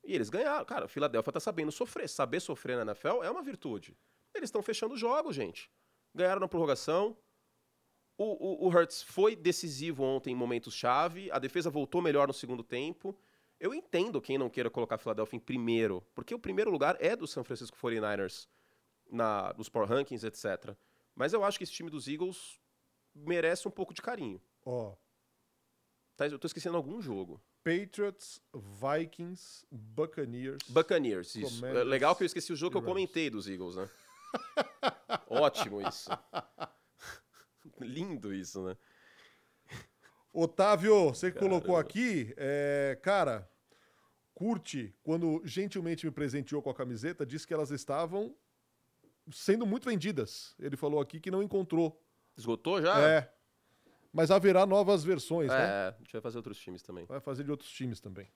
E eles ganharam. Cara, o Philadelphia tá sabendo sofrer. Saber sofrer na NFL é uma virtude. Eles estão fechando jogos, gente. Ganharam na prorrogação. O, o, o Hurts foi decisivo ontem em momentos-chave. A defesa voltou melhor no segundo tempo. Eu entendo quem não queira colocar a Philadelphia em primeiro, porque o primeiro lugar é do San Francisco 49ers na, nos Power Rankings, etc. Mas eu acho que esse time dos Eagles merece um pouco de carinho. Ó, Tá, eu tô esquecendo algum jogo. Patriots, Vikings, Buccaneers. Buccaneers, isso. Commanders É legal que eu esqueci o jogo que eu comentei dos Eagles, né? (laughs) Ótimo isso. (laughs) Lindo isso, né? Otávio, você que colocou aqui, é, cara, curte, quando gentilmente me presenteou com a camiseta, disse que elas estavam sendo muito vendidas. Ele falou aqui que não encontrou. Esgotou já? É. Mas haverá novas versões, né? É, a gente vai fazer outros times também. Vai fazer de outros times também.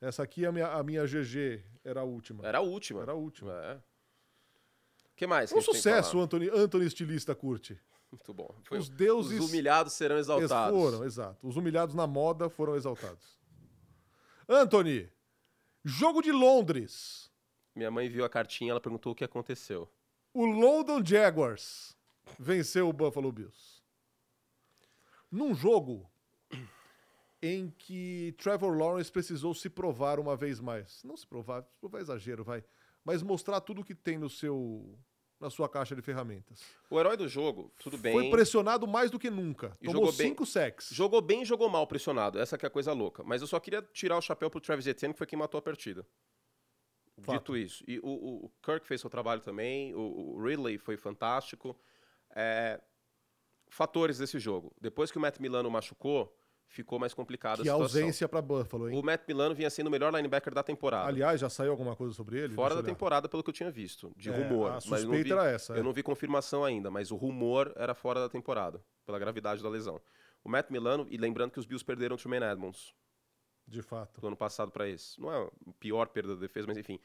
Essa aqui, a minha, a minha GG, era a última. Era a última. Era a última. É. O que mais? Um que sucesso, Anthony, Anthony Estilista curte. Muito bom. Foi- Os deuses Os humilhados serão exaltados. foram, exato. Os humilhados na moda foram exaltados. Anthony, jogo de Londres. Minha mãe viu a cartinha, ela perguntou o que aconteceu. O London Jaguars venceu o Buffalo Bills. Num jogo em que Trevor Lawrence precisou se provar uma vez mais. Não se provar, se provar é exagero, vai. Mas mostrar tudo que tem no seu, na sua caixa de ferramentas. O herói do jogo, tudo bem. Foi pressionado mais do que nunca. E Tomou jogou bem. cinco sacks. Jogou bem e jogou mal pressionado. Essa que é a coisa louca. Mas eu só queria tirar o chapéu pro Travis Etienne, que foi quem matou a partida. Fato. Dito isso. E o, o- Kirk fez seu trabalho também. O, o Ridley foi fantástico. É, fatores desse jogo. Depois que o Matt Milano machucou, ficou mais complicada Que a situação. ausência para Buffalo, hein? O Matt Milano vinha sendo o melhor linebacker da temporada. Aliás, já saiu alguma coisa sobre ele? Fora da temporada, pelo que eu tinha visto, de É, rumor. a mas eu não suspeita vi- era essa, é. Eu não vi confirmação ainda, mas o rumor era fora da temporada, pela gravidade da lesão. O Matt Milano, e lembrando que os Bills perderam o Truman Edmonds De fato. do ano passado para esse. Não é a pior perda da defesa, mas enfim.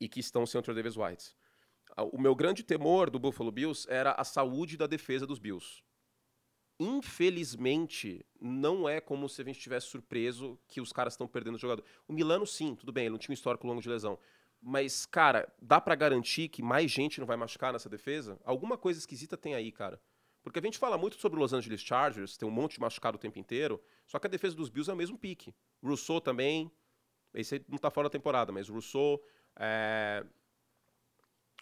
E que estão sem o Trey Davis White. O meu grande temor do Buffalo Bills era a saúde da defesa dos Bills. Infelizmente, não é como se a gente tivesse surpreso que os caras estão perdendo o jogador. O Milano, sim, tudo bem, ele não tinha um histórico longo de lesão. Mas, cara, dá pra garantir que mais gente não vai machucar nessa defesa? Alguma coisa esquisita tem aí, cara. Porque a gente fala muito sobre o Los Angeles Chargers, tem um monte de machucado o tempo inteiro, só que a defesa dos Bills é o mesmo pique. Rousseau também, esse não tá fora da temporada, mas Rousseau, é...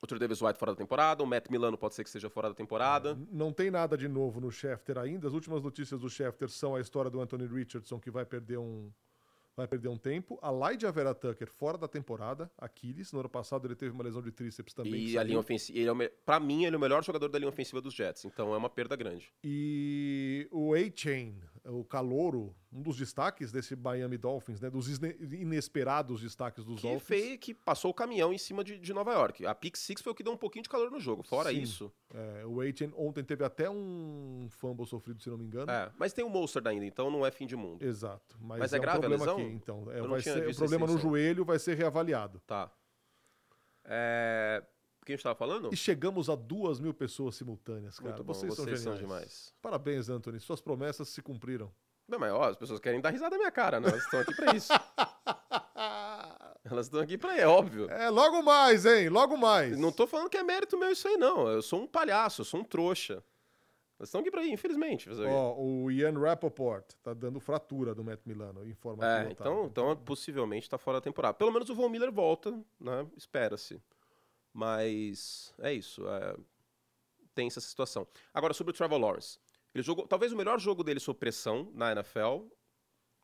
o Trey Davis White fora da temporada, o Matt Milano pode ser que esteja fora da temporada. Não tem nada de novo no Schefter ainda. As últimas notícias do Schefter são a história do Anthony Richardson, que vai perder um, vai perder um tempo. A Lydia Vera Tucker fora da temporada, Aquiles. No ano passado ele teve uma lesão de tríceps também. E a linha ofensiva, ele é me... pra mim, ele é o melhor jogador da linha ofensiva dos Jets, então é uma perda grande. E o A-Chain, o calouro, um dos destaques desse Miami Dolphins, né? Dos inesperados destaques dos Que Dolphins. fez que passou o caminhão em cima de, de Nova York. A pick six foi o que deu um pouquinho de calor no jogo. Fora Sim. isso. É, o A-Chain ontem teve até um fumble sofrido, se não me engano. É, mas tem o Mostert ainda, então não é fim de mundo. Exato. Mas, Mas é um grave a problema lesão? aqui. Então, é, vai ser, o problema no joelho vai ser reavaliado. Tá. É, Quem a gente tava falando? E chegamos a duas mil pessoas simultâneas, cara. Muito bom, vocês, vocês são são demais. Parabéns, Anthony. Suas promessas se cumpriram. Não, mas ó, as pessoas querem dar risada na minha cara, né? Elas estão aqui pra isso. (laughs) Elas estão aqui pra é óbvio. É, logo mais, hein? Logo mais. Não tô falando que é mérito meu isso aí, não. Eu sou um palhaço, eu sou um trouxa. Elas estão aqui pra ir, infelizmente. Ó, o Ian Rappaport tá dando fratura do Matt Milano, informa É, então, então possivelmente tá fora da temporada. Pelo menos o Von Miller volta, né? Espera-se. Mas é isso. É... Tem essa situação. Agora, sobre o Trevor Lawrence. Ele jogou talvez o melhor jogo dele sob pressão na NFL,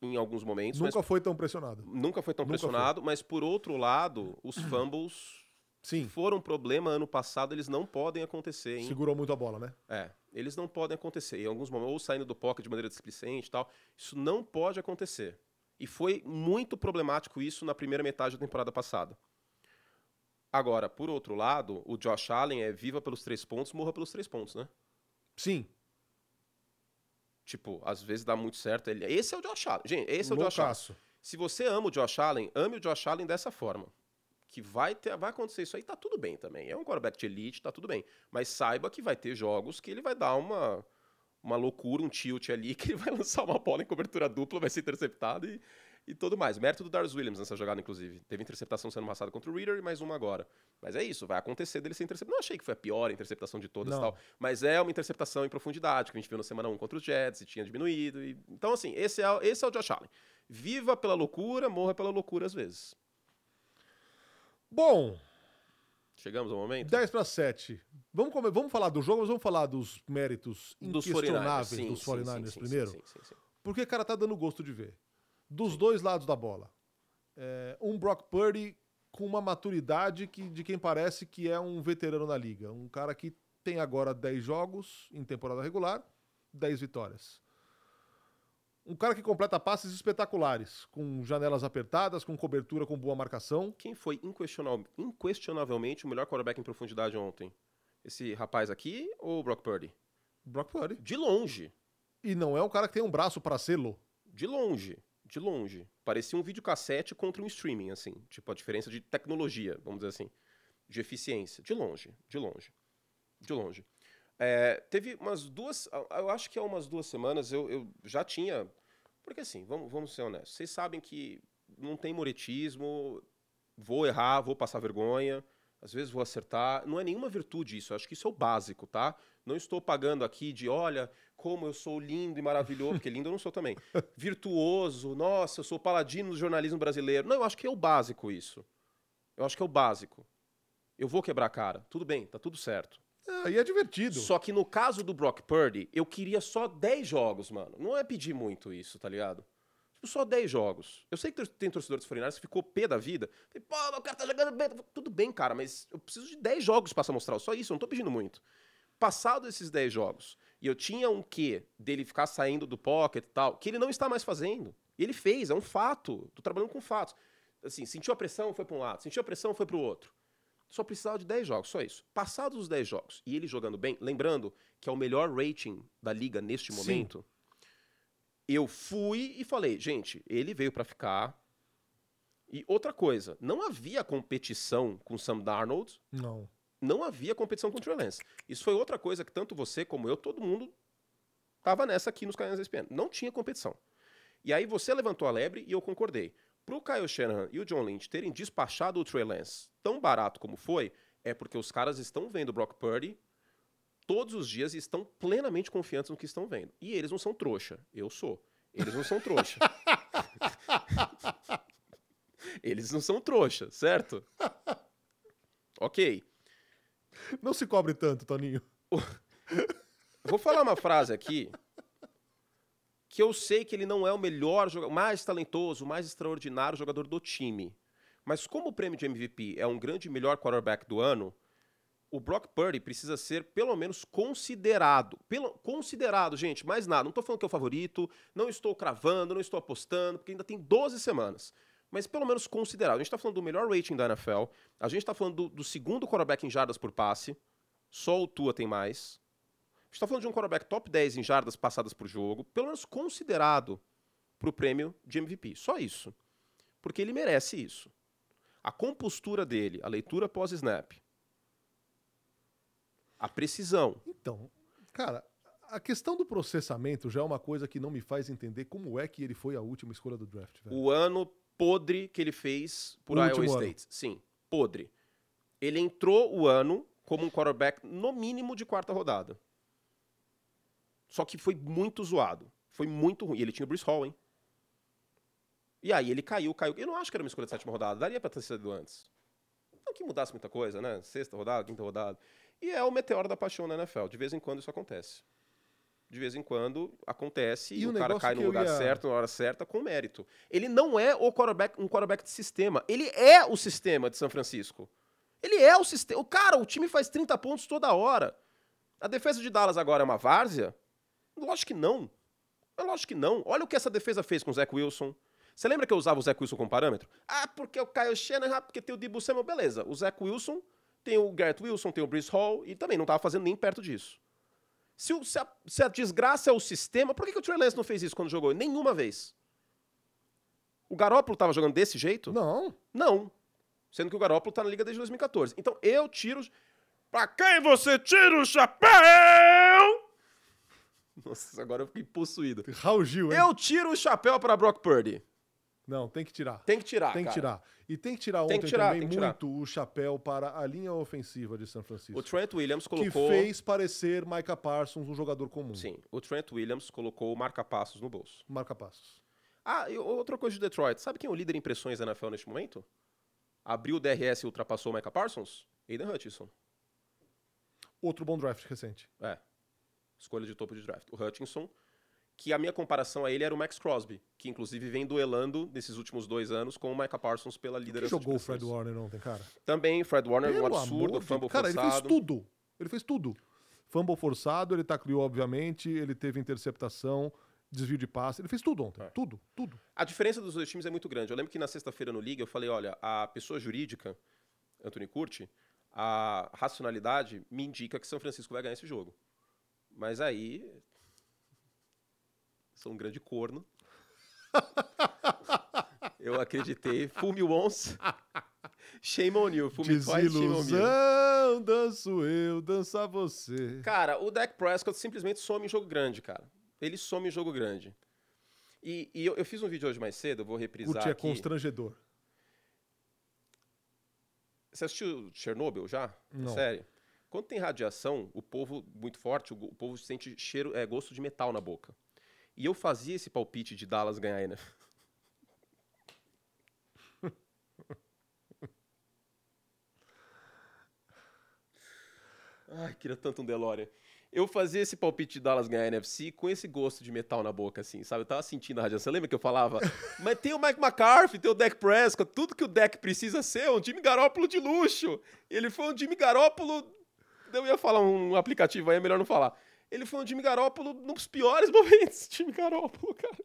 em alguns momentos. Nunca foi tão pressionado. nunca foi tão Nunca foi. pressionado, mas por outro lado, os fumbles Sim, foram um problema ano passado, eles não podem acontecer, hein? segurou muito a bola, né? É, eles não podem acontecer. Em alguns momentos, ou saindo do pocket de maneira displicente e tal. Isso não pode acontecer. E foi muito problemático isso na primeira metade da temporada passada. Agora, por outro lado, o Josh Allen é viva pelos três pontos, morra pelos três pontos, né? Sim, Tipo, às vezes dá muito certo. Ele... Esse é o Josh Allen. Gente, esse é o Josh Allen. loucaço. Se você ama o Josh Allen, ame o Josh Allen dessa forma. Que vai, ter, vai acontecer isso aí, tá tudo bem também. É um quarterback de elite, tá tudo bem. Mas saiba que vai ter jogos que ele vai dar uma, uma loucura, um tilt ali, (laughs) que ele vai lançar uma bola em cobertura dupla, vai ser interceptado e, e tudo mais. Mérito do Darius Williams nessa jogada, inclusive. Teve interceptação sendo passada contra o Reader e mais uma agora. Mas é isso, vai acontecer dele ser interceptado. Não achei que foi a pior interceptação de todas e tal. Mas é uma interceptação em profundidade, que a gente viu na semana 1 contra os Jets e tinha diminuído. e- Então, assim, esse é, o- esse é o Josh Allen. Viva pela loucura, morra pela loucura às vezes. Bom, Chegamos ao momento? 10 para 7. Vamos, come- vamos falar do jogo, mas vamos falar dos méritos Dos 49ers. inquestionáveis Sim, dos sim, 49ers sim, sim, primeiro. sim, sim, sim. Porque, cara, tá dando gosto de ver. Dos dois lados da bola. É, um Brock Purdy com uma maturidade que, de quem parece que é um veterano na liga. Um cara que tem agora 10 jogos em temporada regular, 10 vitórias. Um cara que completa passes espetaculares, com janelas apertadas, com cobertura com boa marcação. Quem foi inquestionavelmente o melhor quarterback em profundidade ontem? Esse rapaz aqui ou o Brock Purdy? Brock Purdy. De longe. E não é um cara que tem um braço para sê-lo. De longe. De longe. Parecia um videocassete contra um streaming, assim. Tipo, a diferença de tecnologia, vamos dizer assim. De eficiência. De longe. De longe. De longe. É, teve umas duas. Eu acho que há umas duas semanas eu, eu já tinha. Porque assim, vamos, vamos ser honestos. Vocês sabem que não tem moretismo. Vou errar, vou passar vergonha. Às vezes vou acertar. Não é nenhuma virtude isso. Eu acho que isso é o básico, tá? Não estou pagando aqui de, olha, como eu sou lindo e maravilhoso, porque lindo eu não sou também. (laughs) Virtuoso, nossa, eu sou paladino do jornalismo brasileiro. Não, eu acho que é o básico isso. Eu acho que é o básico. Eu vou quebrar a cara. Tudo bem, tá tudo certo. Aí é divertido. Só que no caso do Brock Purdy, eu queria só 10 jogos, mano. Não é pedir muito isso, tá ligado? Só 10 jogos. Eu sei que tem torcedores foreigners que ficou pé da vida. Pô, o cara tá jogando bem. Tudo bem, cara, mas eu preciso de 10 jogos pra mostrar. Só isso, eu não tô pedindo muito. Passado esses 10 jogos, e eu tinha um quê dele ficar saindo do pocket e tal, que ele não está mais fazendo. E ele fez, é um fato. Tô trabalhando com fatos. Assim, sentiu a pressão, foi pra um lado. Sentiu a pressão, foi pro outro. Só precisava de 10 jogos, só isso. Passados os 10 jogos e ele jogando bem, lembrando que é o melhor rating da liga neste Sim. Eu fui e falei, gente, ele veio pra ficar. E outra coisa, não havia competição com Sam Darnold, Não. não havia competição com o Trey Lance. Isso foi outra coisa que tanto você como eu, todo mundo tava nessa aqui nos canais da ESPN. Não tinha competição. E aí você levantou a lebre e eu concordei. Pro Kyle Shanahan e o John Lynch terem despachado o Trey Lance tão barato como foi, é porque os caras estão vendo o Brock Purdy todos os dias e estão plenamente confiantes no que estão vendo. E eles não são trouxa. Eu sou. Eles não são trouxa. (laughs) eles não são trouxa, certo? ok. Não se cobre tanto, Toninho. (laughs) Vou falar uma frase aqui que eu sei que ele não é o melhor jogador, mais talentoso, mais extraordinário jogador do time. Mas como o prêmio de MVP é um grande melhor quarterback do ano, o Brock Purdy precisa ser pelo menos considerado. Pelo, considerado, gente, mais nada. Não estou falando que é o favorito, não estou cravando, não estou apostando, porque ainda tem 12 semanas. Mas pelo menos considerado. A gente está falando do melhor rating da NFL, a gente está falando do, do segundo quarterback em jardas por passe, só o Tua tem mais. A gente está falando de um quarterback top 10 em jardas passadas por jogo, pelo menos considerado para o prêmio de MVP. Só isso. Porque ele merece isso. A compostura dele, a leitura pós-snap, A precisão. Então, cara, a questão do processamento já é uma coisa que não me faz entender como é que ele foi a última escolha do draft. Velho. O ano podre que ele fez por O Iowa último ano. State. Sim, podre. Ele entrou o ano como um quarterback no mínimo de quarta rodada. Só que foi muito zoado. Foi muito ruim. E ele tinha o Bruce Hall, hein? E aí ele caiu, caiu. Eu não acho que era uma escolha de sétima rodada. Daria pra ter sido antes. Não que mudasse muita coisa, né? Sexta rodada, quinta rodada. E é o meteoro da paixão na NFL. De vez em quando isso acontece. De vez em quando acontece e, E o cara cai no lugar ia- certo, na hora certa, com mérito. Ele não é o quarterback, um quarterback de sistema. Ele é o sistema de São Francisco. Ele é o sistema. O cara, o time faz 30 pontos toda hora. A defesa de Dallas agora é uma várzea? Lógico que não. É lógico que não. Olha o que essa defesa fez com o Zach Wilson. Você lembra que eu usava o Zach Wilson como parâmetro? Ah, porque o Kyle Shanahan, porque tem o Debo Samuel. Beleza, o Zach Wilson, tem o Garrett Wilson, tem o Bruce Hall, e também não estava fazendo nem perto disso. Se, o- se a, se a desgraça é o sistema, por que, que o Trey Lance não fez isso quando jogou? Nenhuma vez. O Garoppolo estava jogando desse jeito? Não. Não. Sendo que o Garoppolo tá na liga desde 2014. Então eu tiro. Pra quem você tira o chapéu? Nossa, agora eu fiquei possuído. Raul Gil, hein? Eu tiro o chapéu para Brock Purdy. Não, tem que tirar. Tem que tirar. tem que cara. tirar. E tem que tirar Tem ontem que tirar, também que tirar. muito o chapéu para a linha ofensiva de São Francisco. O Trent Williams que colocou. fez parecer Micah Parsons um jogador comum. Sim, o Trent Williams colocou marca-passos no bolso. Marca passos. Ah, e outra coisa de Detroit. Sabe quem é o líder em impressões da NFL neste momento? Abriu o DRS e ultrapassou o Micah Parsons? Aiden Hutchinson. Outro bom draft recente. É. Escolha de topo de draft. O Hutchinson, que a minha comparação a ele era o Max Crosby, que inclusive vem duelando nesses últimos dois anos com o Micah Parsons pela liderança jogou o Fred. Warner ontem, cara? Também Fred Warner, um Pelo absurdo, amor fumble Cara, ele fez forçado. tudo. Ele fez tudo. Fumble forçado, ele tacleou, obviamente, ele teve interceptação, desvio de passe, ele fez tudo ontem. É. Tudo, tudo. A diferença dos dois times é muito grande. Eu lembro que na sexta-feira no Liga eu falei, olha, a pessoa jurídica, Anthony Curti, a racionalidade me indica que São Francisco vai ganhar esse jogo. Mas aí sou um grande corno. eu acreditei. Fool me once. Shame on you. Fool me twice, shame on danço eu, dança você. Cara, o Dak Prescott simplesmente some em jogo grande, cara. Ele some em jogo grande. E, e eu, eu fiz um vídeo hoje mais cedo, eu vou reprisar Curte é aqui. constrangedor. Você assistiu Chernobyl já? Não. Sério. Quando tem radiação, o povo muito forte, o, o povo sente cheiro, é, gosto de metal na boca. E eu fazia esse palpite de Dallas ganhar ainda. (laughs) Ai, queria tanto um DeLorean. Eu fazia esse palpite de Dallas ganhar a NFC com esse gosto de metal na boca, assim, sabe? Eu tava sentindo a radiação. Lembra que eu falava? (laughs) Mas tem o Mike McCarthy, tem o Dak Prescott, tudo que o Dak precisa ser é um Jimmy Garoppolo de luxo. Ele foi um Jimmy Garoppolo... Eu ia falar um aplicativo aí, é melhor não falar. Ele foi um Jimmy Garoppolo nos piores (laughs) momentos. Jimmy Garoppolo, cara.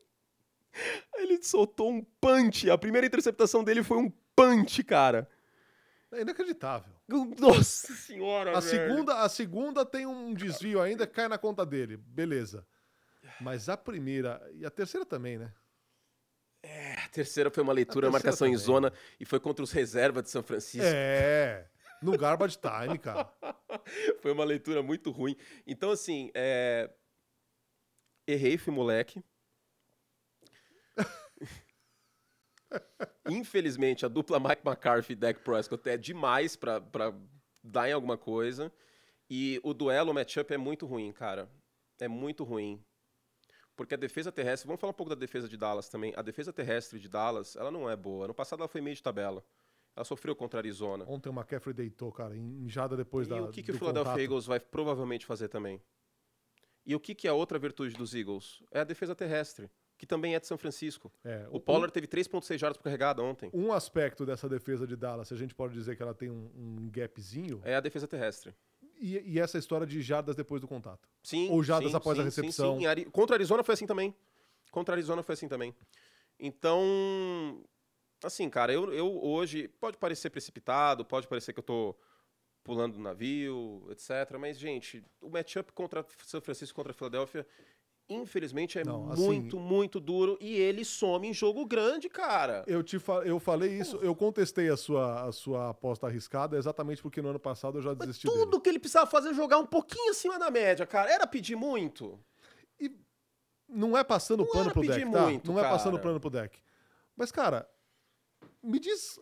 Ele soltou um punch. A primeira interceptação dele foi um punch, cara. É inacreditável. Nossa senhora, A velho. segunda, a segunda tem um desvio ainda, cai na conta dele. Beleza. Mas a primeira e a terceira também, né? A terceira foi uma leitura, marcação em terceira zona e foi contra os reservas de São Francisco. É. No garbage time, cara. (laughs) Foi uma leitura muito ruim. Então, assim, é... errei, fui moleque. (laughs) Infelizmente, a dupla Mike McCarthy e Dak Prescott é demais pra, pra dar em alguma coisa. E o duelo, o matchup é muito ruim, cara. É muito ruim. Porque a defesa terrestre, vamos falar um pouco da defesa de Dallas também. A defesa terrestre de Dallas, ela não é boa. No passado ela foi meio de tabela. Ela sofreu contra a Arizona. Ontem o McCaffrey deitou, cara, enjada depois e da. o que, que o Philadelphia contato. Eagles vai provavelmente fazer também? E o que, que é a outra virtude dos Eagles? É a defesa terrestre, que também é de São Francisco. É, O Pollard teve 3,6 jardas por carregada ontem. Um aspecto dessa defesa de Dallas, se a gente pode dizer que ela tem um, um gapzinho, É a defesa terrestre. e, e essa história de jardas depois do contato. Sim. Ou jardas sim, após a sim, sim, recepção. sim. Ari- Contra a Arizona foi assim também. Contra a Arizona foi assim também. Então, assim, cara, eu, eu hoje pode parecer precipitado, pode parecer que eu tô pulando do navio, etc. Mas, gente, o matchup contra São Francisco contra Filadélfia, infelizmente, é Não, assim- muito, muito duro. E ele some em jogo grande, cara. Eu, te fa- eu falei isso, eu contestei a sua, a sua aposta arriscada exatamente porque no ano passado eu já Mas desisti tudo dele. que ele precisava fazer é jogar um pouquinho acima da média, cara. Era pedir muito. Não é passando Não pano pro deck, tá? muito, não é passando cara. pano pro deck. Mas, cara, me diz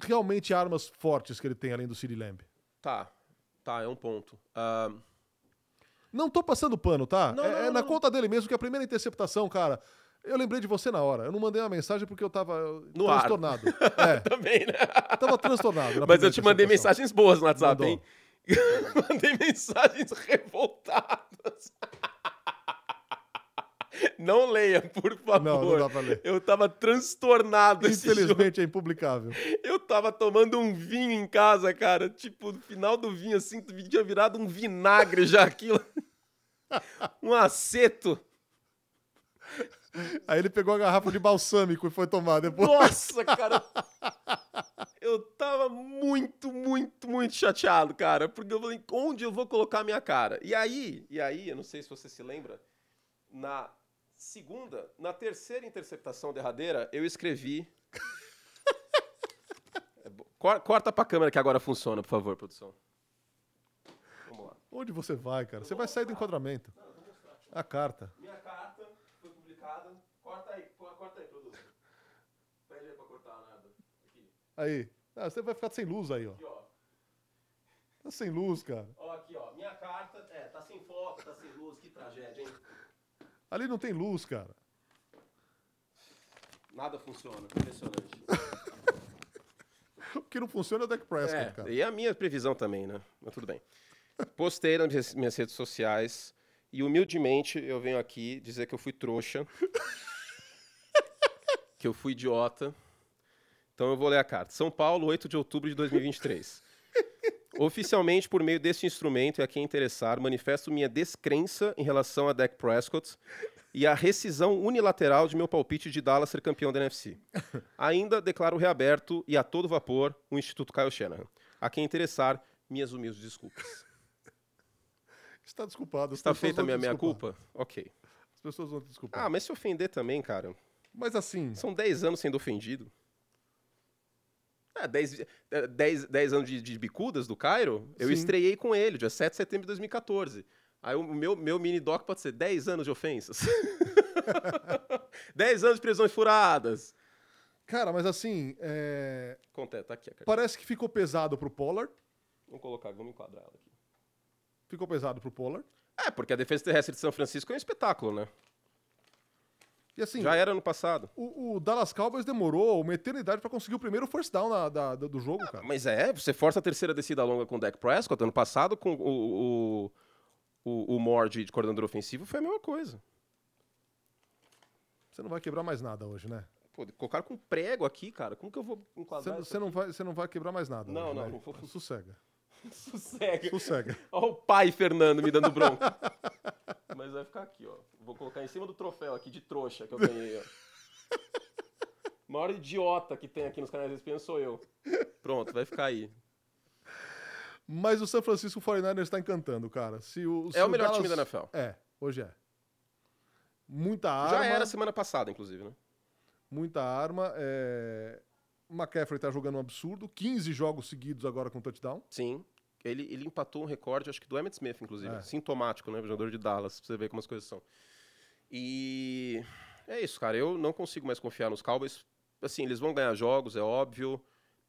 realmente armas fortes que ele tem além do CD Lamb. Tá, tá, é um ponto. Ah, Não tô passando pano, tá? Não, é não, é não, na conta dele mesmo que a primeira interceptação, cara. Eu lembrei de você na hora. Eu não mandei uma mensagem porque eu tava No ar. transtornado. (laughs) É, também, né? tava transtornado. na Mas eu te mandei mensagens boas no WhatsApp, Mandou. hein? (laughs) mandei mensagens (laughs) revoltadas. Não leia, por favor. Não, não dá pra ler. Eu tava transtornado. Infelizmente é impublicável. Eu tava tomando um vinho em casa, cara. Tipo, no final do vinho, assim, tinha virado um vinagre já aquilo. (laughs) Um aceto. Aí ele pegou a garrafa de balsâmico e foi tomar depois. Nossa, cara. (laughs) Eu tava muito, muito, muito chateado, cara. Porque eu falei, onde eu vou colocar a minha cara? E aí, e aí, eu não sei se você se lembra, na segunda, na terceira interceptação derradeira, eu escrevi. (laughs) É Corta pra câmera que agora funciona, por favor, produção. Vamos lá. Onde você vai, cara? Você vai sair do enquadramento. A carta. Minha carta foi publicada. Corta aí, corta aí, produção. Pede aí pra cortar nada. Aqui, Aí. Ah, você vai ficar sem luz aí, ó. aqui, ó. Tá sem luz, cara. Ó, aqui, ó. Minha carta, é, tá sem foco, tá sem luz, que tragédia, hein? Ali não tem luz, cara. Nada funciona, impressionante. (laughs) O que não funciona é o deck Prescott, É, cara. e a minha previsão também, né? Mas tudo bem. Postei nas minhas- minhas redes sociais e humildemente eu venho aqui dizer que eu fui trouxa. (laughs) que eu fui idiota. Então eu vou ler a carta. São Paulo, 8 de outubro de 2023. Oficialmente, por meio deste instrumento e a quem interessar, manifesto minha descrença em relação a Dak Prescott e a rescisão unilateral de meu palpite de Dallas ser campeão da NFC. Ainda declaro reaberto e a todo vapor o Instituto Kyle Shanahan. A quem interessar, minhas humildes desculpas. Está desculpado. as Está feita a minha, minha culpa? Ok. As pessoas vão te desculpar. Ah, mas se ofender também, cara. Mas assim, São 10 anos sendo ofendido. É, 10, é, 10, 10 anos de, de bicudas do Cairo, eu Sim. estreiei com ele, dia 7 de setembro de 2014. Aí o meu, meu mini doc pode ser 10 anos de ofensas. (laughs) 10 anos de prisões furadas. cara, mas assim, é, Conta, tá aqui a parece que ficou pesado pro Pollard. Vamos colocar, vamos enquadrar ela aqui. Ficou pesado pro Pollard. É, porque a defesa terrestre de São Francisco é um espetáculo, né? E assim, Já era no passado. o, o Dallas Cowboys demorou uma eternidade pra conseguir o primeiro first down na- da- do jogo, cara. Mas é, você força a terceira descida longa com o Dak Prescott. Ano passado, com o, o, o, o Moore de, de coordenador ofensivo, foi a mesma coisa. Você não vai quebrar mais nada hoje, né? Pô, colocaram com prego aqui, cara. Como que eu vou Você, enquadrar você não, vai, você não vai quebrar mais nada. Não, hoje, não, né? não vou. Sossega. (laughs) Sossega. Sossega. Olha o pai Fernando me dando bronca. (laughs) Mas vai ficar aqui, ó. Vou colocar em cima do troféu aqui de trouxa que eu ganhei, ó. O maior idiota que tem aqui nos canais ESPN sou eu. Pronto, vai ficar aí. Mas o San Francisco 49ers tá encantando, cara. Se o, se É o melhor Dallas- time da NFL. É, hoje é. Muita arma. Já era semana passada, inclusive, né? Muita arma. É... McCaffrey tá jogando um absurdo. 15 jogos seguidos agora com touchdown. Sim. Ele, ele empatou um recorde, acho que do Emmett Smith, inclusive. É. Sintomático, né? Jogador de Dallas, pra você ver como as coisas são. E é isso, cara. Eu não consigo mais confiar nos Cowboys. Assim, eles vão ganhar jogos, é óbvio.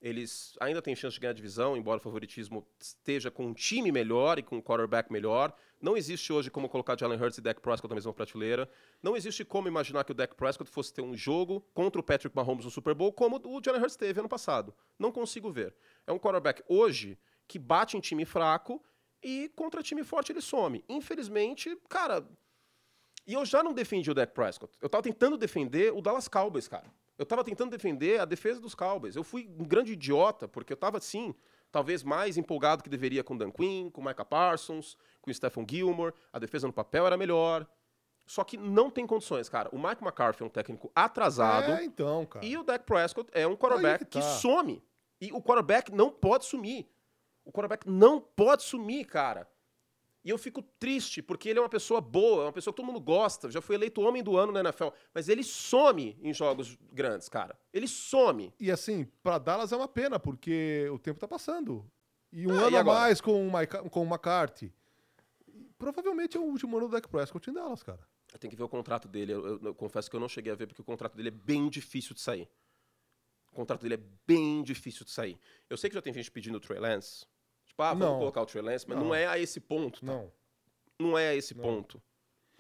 Eles ainda têm chance de ganhar divisão, embora o favoritismo esteja com um time melhor e com um quarterback melhor. Não existe hoje como colocar Jalen Hurts e Dak Prescott na mesma prateleira. Não existe como imaginar que o Dak Prescott fosse ter um jogo contra o Patrick Mahomes no Super Bowl como o Jalen Hurts teve ano passado. Não consigo ver. É um quarterback hoje que bate em time fraco e contra time forte ele some. Infelizmente, cara, e eu já não defendi o Dak Prescott. Eu tava tentando defender o Dallas Cowboys, cara. Eu tava tentando defender a defesa dos Cowboys. Eu fui um grande idiota, porque eu tava, assim, talvez mais empolgado que deveria com o Dan Quinn, com o Micah Parsons, com o Stephen Gilmore. A defesa no papel era melhor. Só que não tem condições, cara. O Mike McCarthy é um técnico atrasado. É, então, cara. E o Dak Prescott é um quarterback que que, tá. some. E o quarterback não pode sumir. O quarterback não pode sumir, cara. E eu fico triste, porque ele é uma pessoa boa, é uma pessoa que todo mundo gosta, já foi eleito homem do ano na NFL, mas ele some em jogos grandes, cara. Ele some. E assim, pra Dallas é uma pena, porque o tempo tá passando. E um Ah, ano e a mais com o, Mike, com o McCarthy. Provavelmente é o último ano do Dak Prescott em Dallas, cara. Tem que ver o contrato dele. Eu, eu- eu confesso que eu não cheguei a ver, porque o contrato dele é bem difícil de sair. O contrato dele é bem difícil de sair. Eu sei que já tem gente pedindo o Trey Lance. Tipo, ah, vamos Não. colocar o Trey Lance, mas não, Não. é a esse ponto. tá? Não. Não é a esse Não. ponto.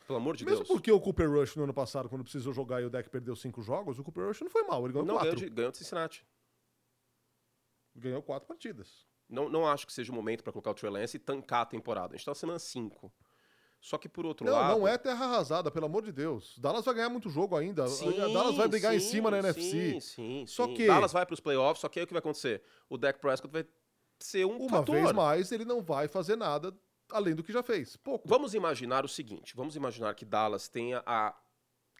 Pelo amor de Mesmo Deus. porque o Cooper Rush no ano passado, quando precisou jogar e o Dak perdeu cinco jogos, o Cooper Rush não foi mal, ele ganhou Não, ganhou quatro. de, ganhou de Cincinnati. Ganhou quatro partidas. Não, não acho que seja o momento para colocar o Trey Lance e tancar a temporada. A gente tá na semana 5. Só que por outro Não, lado. não é terra arrasada, pelo amor de Deus. Dallas vai ganhar muito jogo ainda. Sim, Dallas vai brigar em sim, cima na Sim, NFC. sim, Só sim. que- Dallas vai para os playoffs, só que aí o que vai acontecer? O Dak Prescott vai ser um Uma fator. vez mais, ele não vai fazer nada além do que já fez. Pouco. Vamos imaginar o seguinte: vamos imaginar que Dallas tenha a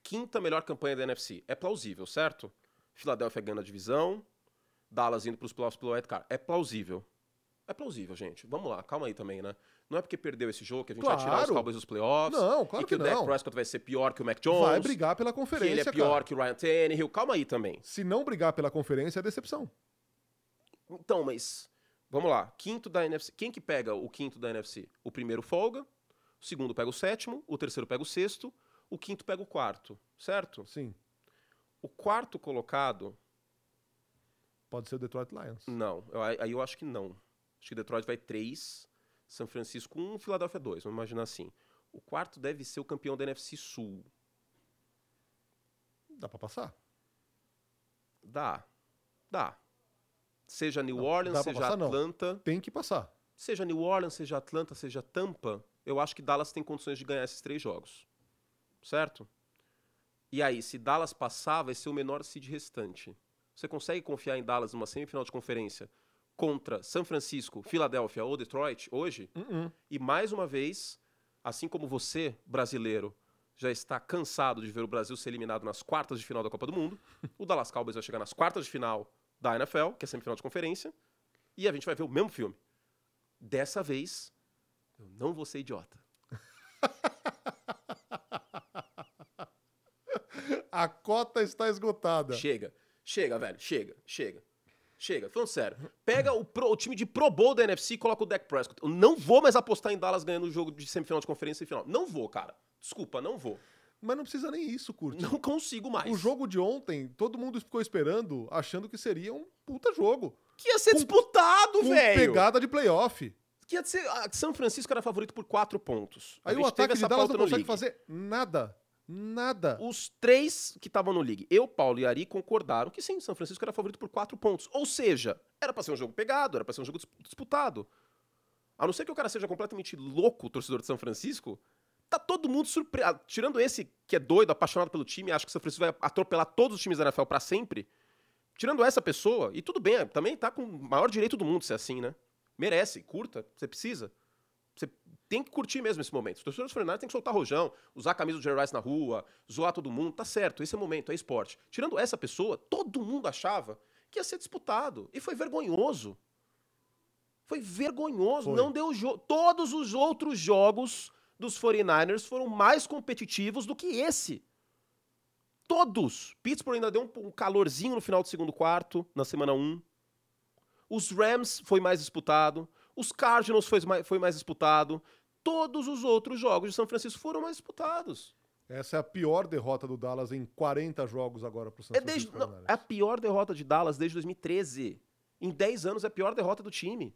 quinta melhor campanha da NFC. É plausível, certo? Filadélfia ganhando a divisão, Dallas indo para os playoffs pelo wild card. É plausível. É plausível, gente. Vamos lá, calma aí também, né? Não é porque perdeu esse jogo que a gente vai tirar os Claro. Cowboys dos playoffs. Não, claro e que, que o Dak. Prescott vai ser pior que o Mac Jones. Vai brigar pela que ele conferência, é pior cara. que o Ryan Tannehill. Calma aí também. Se não brigar pela conferência, é decepção. Então, mas vamos lá. Quinto da NFC. Quem que pega o quinto da NFC? O primeiro folga, o segundo pega o sétimo, o terceiro pega o sexto, o quinto pega o quarto, certo? Sim. O quarto colocado, Pode ser o Detroit Lions. não. Eu- aí eu acho que não. Acho que Detroit vai três, São Francisco um, Filadélfia dois. Vamos imaginar assim. O quarto deve ser o campeão da NFC Sul. Dá pra passar? Dá. Dá. Seja New Não, Orleans, seja passar, não. Atlanta. Tem que passar. Seja New Orleans, seja Atlanta, seja Tampa, eu acho que Dallas tem condições de ganhar esses três jogos. Certo? E aí, se Dallas passar, vai ser o menor seed restante. Você consegue confiar em Dallas numa semifinal de conferência contra São Francisco, Filadélfia ou Detroit hoje? Uh-uh. E mais uma vez, assim como você, brasileiro, já está cansado de ver o Brasil ser eliminado nas quartas de final da Copa do Mundo, o Dallas Cowboys vai chegar nas quartas de final da NFL, que é semifinal de conferência, e a gente vai ver o mesmo filme. Dessa vez, eu não vou ser idiota. (laughs) A cota está esgotada. Chega, chega, velho, chega, chega. Chega, falando sério. Pega o, pro- o time de Pro Bowl da NFC e coloca o Dak Prescott. Eu não vou mais apostar em Dallas ganhando o jogo de semifinal de conferência e final. Não vou, cara. Desculpa, não vou. Mas não precisa nem isso, Curti. Não consigo mais. O jogo de ontem, todo mundo ficou esperando, achando que seria um puta jogo. Que ia ser Com- disputado, Com velho. pegada de playoff. Que ia ser. a São Francisco era favorito por quatro pontos. Aí o ataque de Dallas não consegue League. fazer nada. Nada. Os três que estavam no League, eu, Paulo e Ari, concordaram que sim, São Francisco era favorito por quatro pontos. Ou seja, era pra ser um jogo pegado, era pra ser um jogo dis- disputado. A não ser que o cara seja completamente louco, o torcedor de São Francisco, tá todo mundo surpreso. Tirando esse que é doido, apaixonado pelo time, acha que o São Francisco vai atropelar todos os times da NFL pra sempre. Tirando essa pessoa, e tudo bem, também tá com o maior direito do mundo ser assim, né? Merece, curta, você precisa. Você tem que curtir mesmo esse momento. Os torcedores do 49 tem que soltar rojão, usar a camisa do Jerry Rice na rua, zoar todo mundo. Tá certo, esse é o momento, é esporte. Tirando essa pessoa, todo mundo achava que ia ser disputado. E foi vergonhoso. Foi vergonhoso. Foi. Não deu jogo. Todos os outros jogos dos 49ers foram mais competitivos do que esse. Todos. Pittsburgh ainda deu um, um calorzinho no final do segundo quarto, na semana 1. Os Rams foi mais disputado. Os Cardinals foi mais, foi mais disputado. Todos os outros jogos de São Francisco foram mais disputados. Essa é a pior derrota do Dallas em 40 jogos agora pro São É, desde, Francisco não, 49ers. é a pior derrota de Dallas desde 2013. Em 10 anos é a pior derrota do time.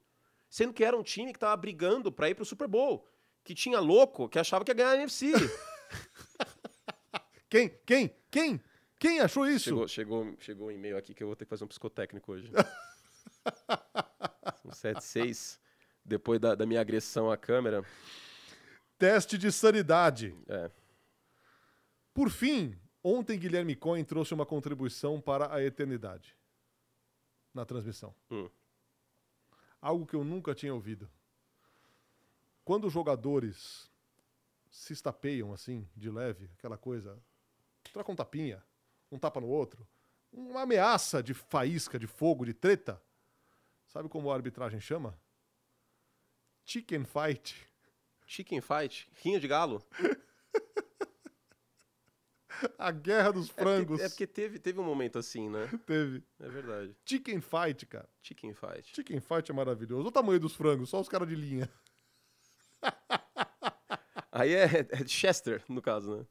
Sendo que era um time que estava brigando para ir pro Super Bowl. Que tinha louco que achava que ia ganhar a NFC. (laughs) Quem? Quem? Quem? Quem achou isso? chegou, chegou, chegou um e-mail aqui que eu vou ter que fazer um psicotécnico hoje. São 7, 6. Depois da, da minha agressão à câmera. Teste de sanidade. É. Por fim, ontem Guilherme Cohen trouxe uma contribuição para a eternidade na transmissão. Hum. Algo que eu nunca tinha ouvido. Quando os jogadores se estapeiam assim, de leve, aquela coisa, troca um tapinha, um tapa no outro, uma ameaça de faísca, de fogo, de treta, sabe como a arbitragem chama? Chicken fight. Chicken fight? Rinha de galo? (laughs) A guerra dos É porque, frangos. é porque teve, teve um momento assim, né? (laughs) Teve. É verdade. Chicken fight, cara. Chicken fight. Chicken fight é maravilhoso. Olha o tamanho dos frangos, só os caras de linha. (laughs) Aí é, é Chester, no caso, né?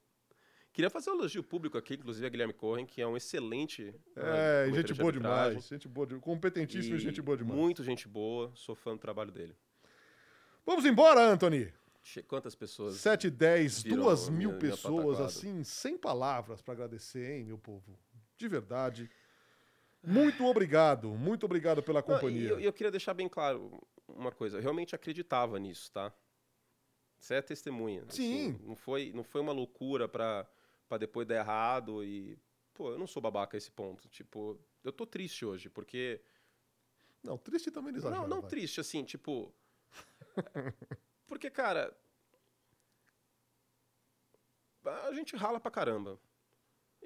Queria fazer um elogio público aqui, inclusive a Guilherme Corren, que é um excelente. É, né, gente boa de demais. Gente boa, de- competentíssimo e gente boa demais. Muito gente boa, sou fã do trabalho dele. Vamos embora, Anthony. Quantas pessoas? 7 e 10, Virou duas minha- mil minha pessoas, pataquada. assim, sem palavras para agradecer, hein, meu povo? De verdade. Muito obrigado, muito obrigado pela Não, e companhia. eu, e eu queria deixar bem claro uma coisa. Eu realmente acreditava nisso, tá? Você é testemunha. assim, Sim. não, foi, não foi uma loucura pra, pra depois dar errado e. Pô, eu não sou babaca a esse ponto. Tipo, eu tô triste hoje, porque. Não, triste também exagera, não, não vai. triste, assim, tipo. (laughs) porque, cara. A gente rala pra caramba.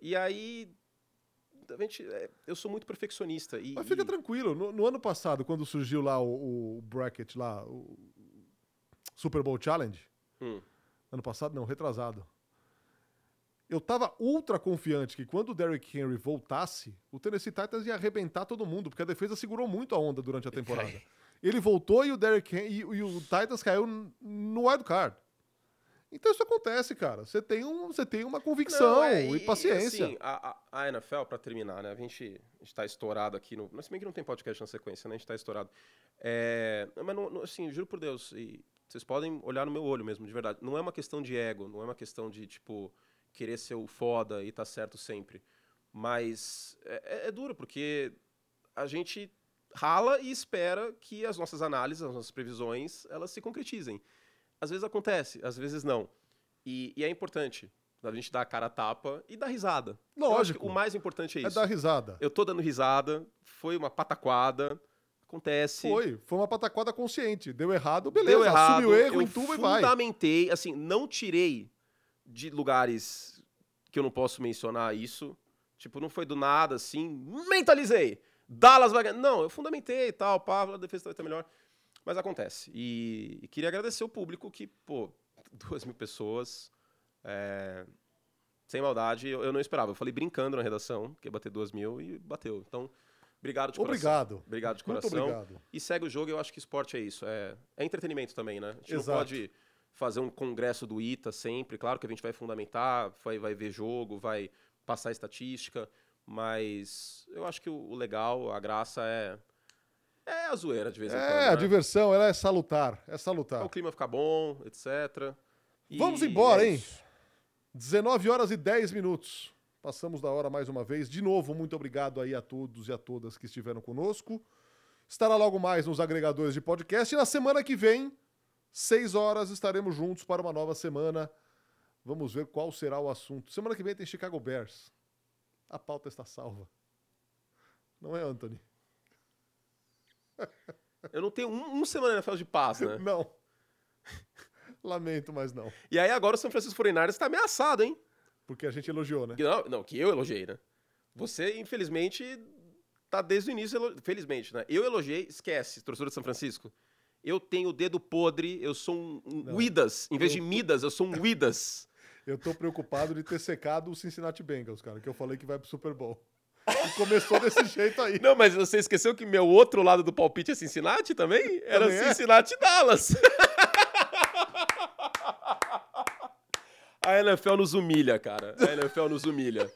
E aí. A gente, é, eu sou muito perfeccionista. E, Mas fica e- tranquilo, no, no ano passado, quando surgiu lá o, o bracket lá, o Super Bowl Challenge, Hum. ano passado não, retrasado, eu tava ultra confiante que quando o Derrick Henry voltasse, o Tennessee Titans ia arrebentar todo mundo, porque a defesa segurou muito a onda durante a temporada. (laughs) Ele voltou e o Derrick Henry, e, e o Titans caiu no wild card. Então isso acontece, cara. Você tem, um, você tem uma convicção Não, é, e, paciência. assim, a, a- NFL, pra terminar, né? A gente está estourado aqui no. Se bem que não tem podcast na sequência, né? A gente tá estourado. É, mas, não, não, assim, juro por Deus, e vocês podem olhar no meu olho mesmo, de verdade. Não é uma questão de ego, não é uma questão de, tipo, querer ser o foda e tá certo sempre. Mas é, é- é duro, porque a gente rala e espera que as nossas análises, as nossas previsões, elas se concretizem. Às vezes acontece, às vezes não. E, e é importante a gente dar a cara a tapa e dar risada. Lógico. o mais importante é É isso. dar risada. Eu tô dando risada, foi uma pataquada, acontece. Foi, foi uma pataquada consciente. Deu errado, beleza. Deu errado, assume o erro, eu entuba e vai. fundamentei, assim, não tirei de lugares que eu não posso mencionar isso. Tipo, não foi do nada, assim, mentalizei. Dallas vai ganhar. Não, eu fundamentei e tal, pá, a defesa vai estar melhor. Mas acontece. E, e queria agradecer o público que, pô, duas mil pessoas. é, sem maldade, eu, eu não esperava. Eu falei brincando na redação, que ia bater duas mil e bateu. Então, obrigado de coração. Obrigado. Obrigado de Muito coração. obrigado. E segue o jogo, eu acho que esporte é isso. É, é entretenimento também, né? A gente Exato. não pode fazer um congresso do ITA sempre. Claro que a gente vai fundamentar, vai, vai ver jogo, vai passar estatística, mas eu acho que o, o legal, a graça é, é a zoeira de vez em quando. É, a né? diversão, ela é salutar. É É salutar. o clima ficar bom, etc. E Vamos embora, é hein? isso. 19 horas e 10 minutos. Passamos da hora mais uma vez. De novo, muito obrigado aí a todos e a todas que estiveram conosco. Estará logo mais nos agregadores de podcast. E na semana que vem, 6 horas, estaremos juntos para uma nova semana. Vamos ver qual será o assunto. Semana que vem tem Chicago Bears. A pauta está salva. Não é, Anthony? (laughs) Eu não tenho um, um semana NFL de paz, né? (laughs) Não. (laughs) Lamento, mas não. E aí agora o São Francisco 49ers está ameaçado, hein? Porque a gente elogiou, né? Não, não, que eu elogiei, né? Você, infelizmente, tá desde o início. Felizmente, né? Eu elogiei, esquece, torcedor de São Francisco. Eu tenho o dedo podre, eu sou um, um. Widas. Em vez de Midas, eu sou um Widas. (laughs) Eu tô preocupado de ter secado o Cincinnati Bengals, cara, que eu falei que vai pro Super Bowl. E começou desse (laughs) jeito aí. Não, mas você esqueceu que meu outro lado do palpite é Cincinnati também? (laughs) Era Também é? Cincinnati Dallas. A NFL nos humilha, cara. A NFL nos humilha.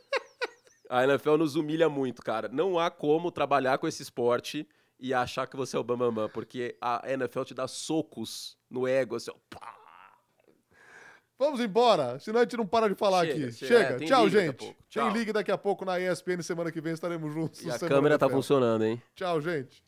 A NFL nos humilha muito, cara. Não há como trabalhar com esse esporte e achar que você é o bambambam, porque a NFL te dá socos no ego, assim, ó. Pá! Vamos embora, senão a gente não para de falar Chega, aqui. chega. Chega, É, tchau, gente. pouco. Tem Tchau. liga daqui a pouco na ESPN semana que vem estaremos juntos. E a câmera tá funcionando, hein? Tchau, gente.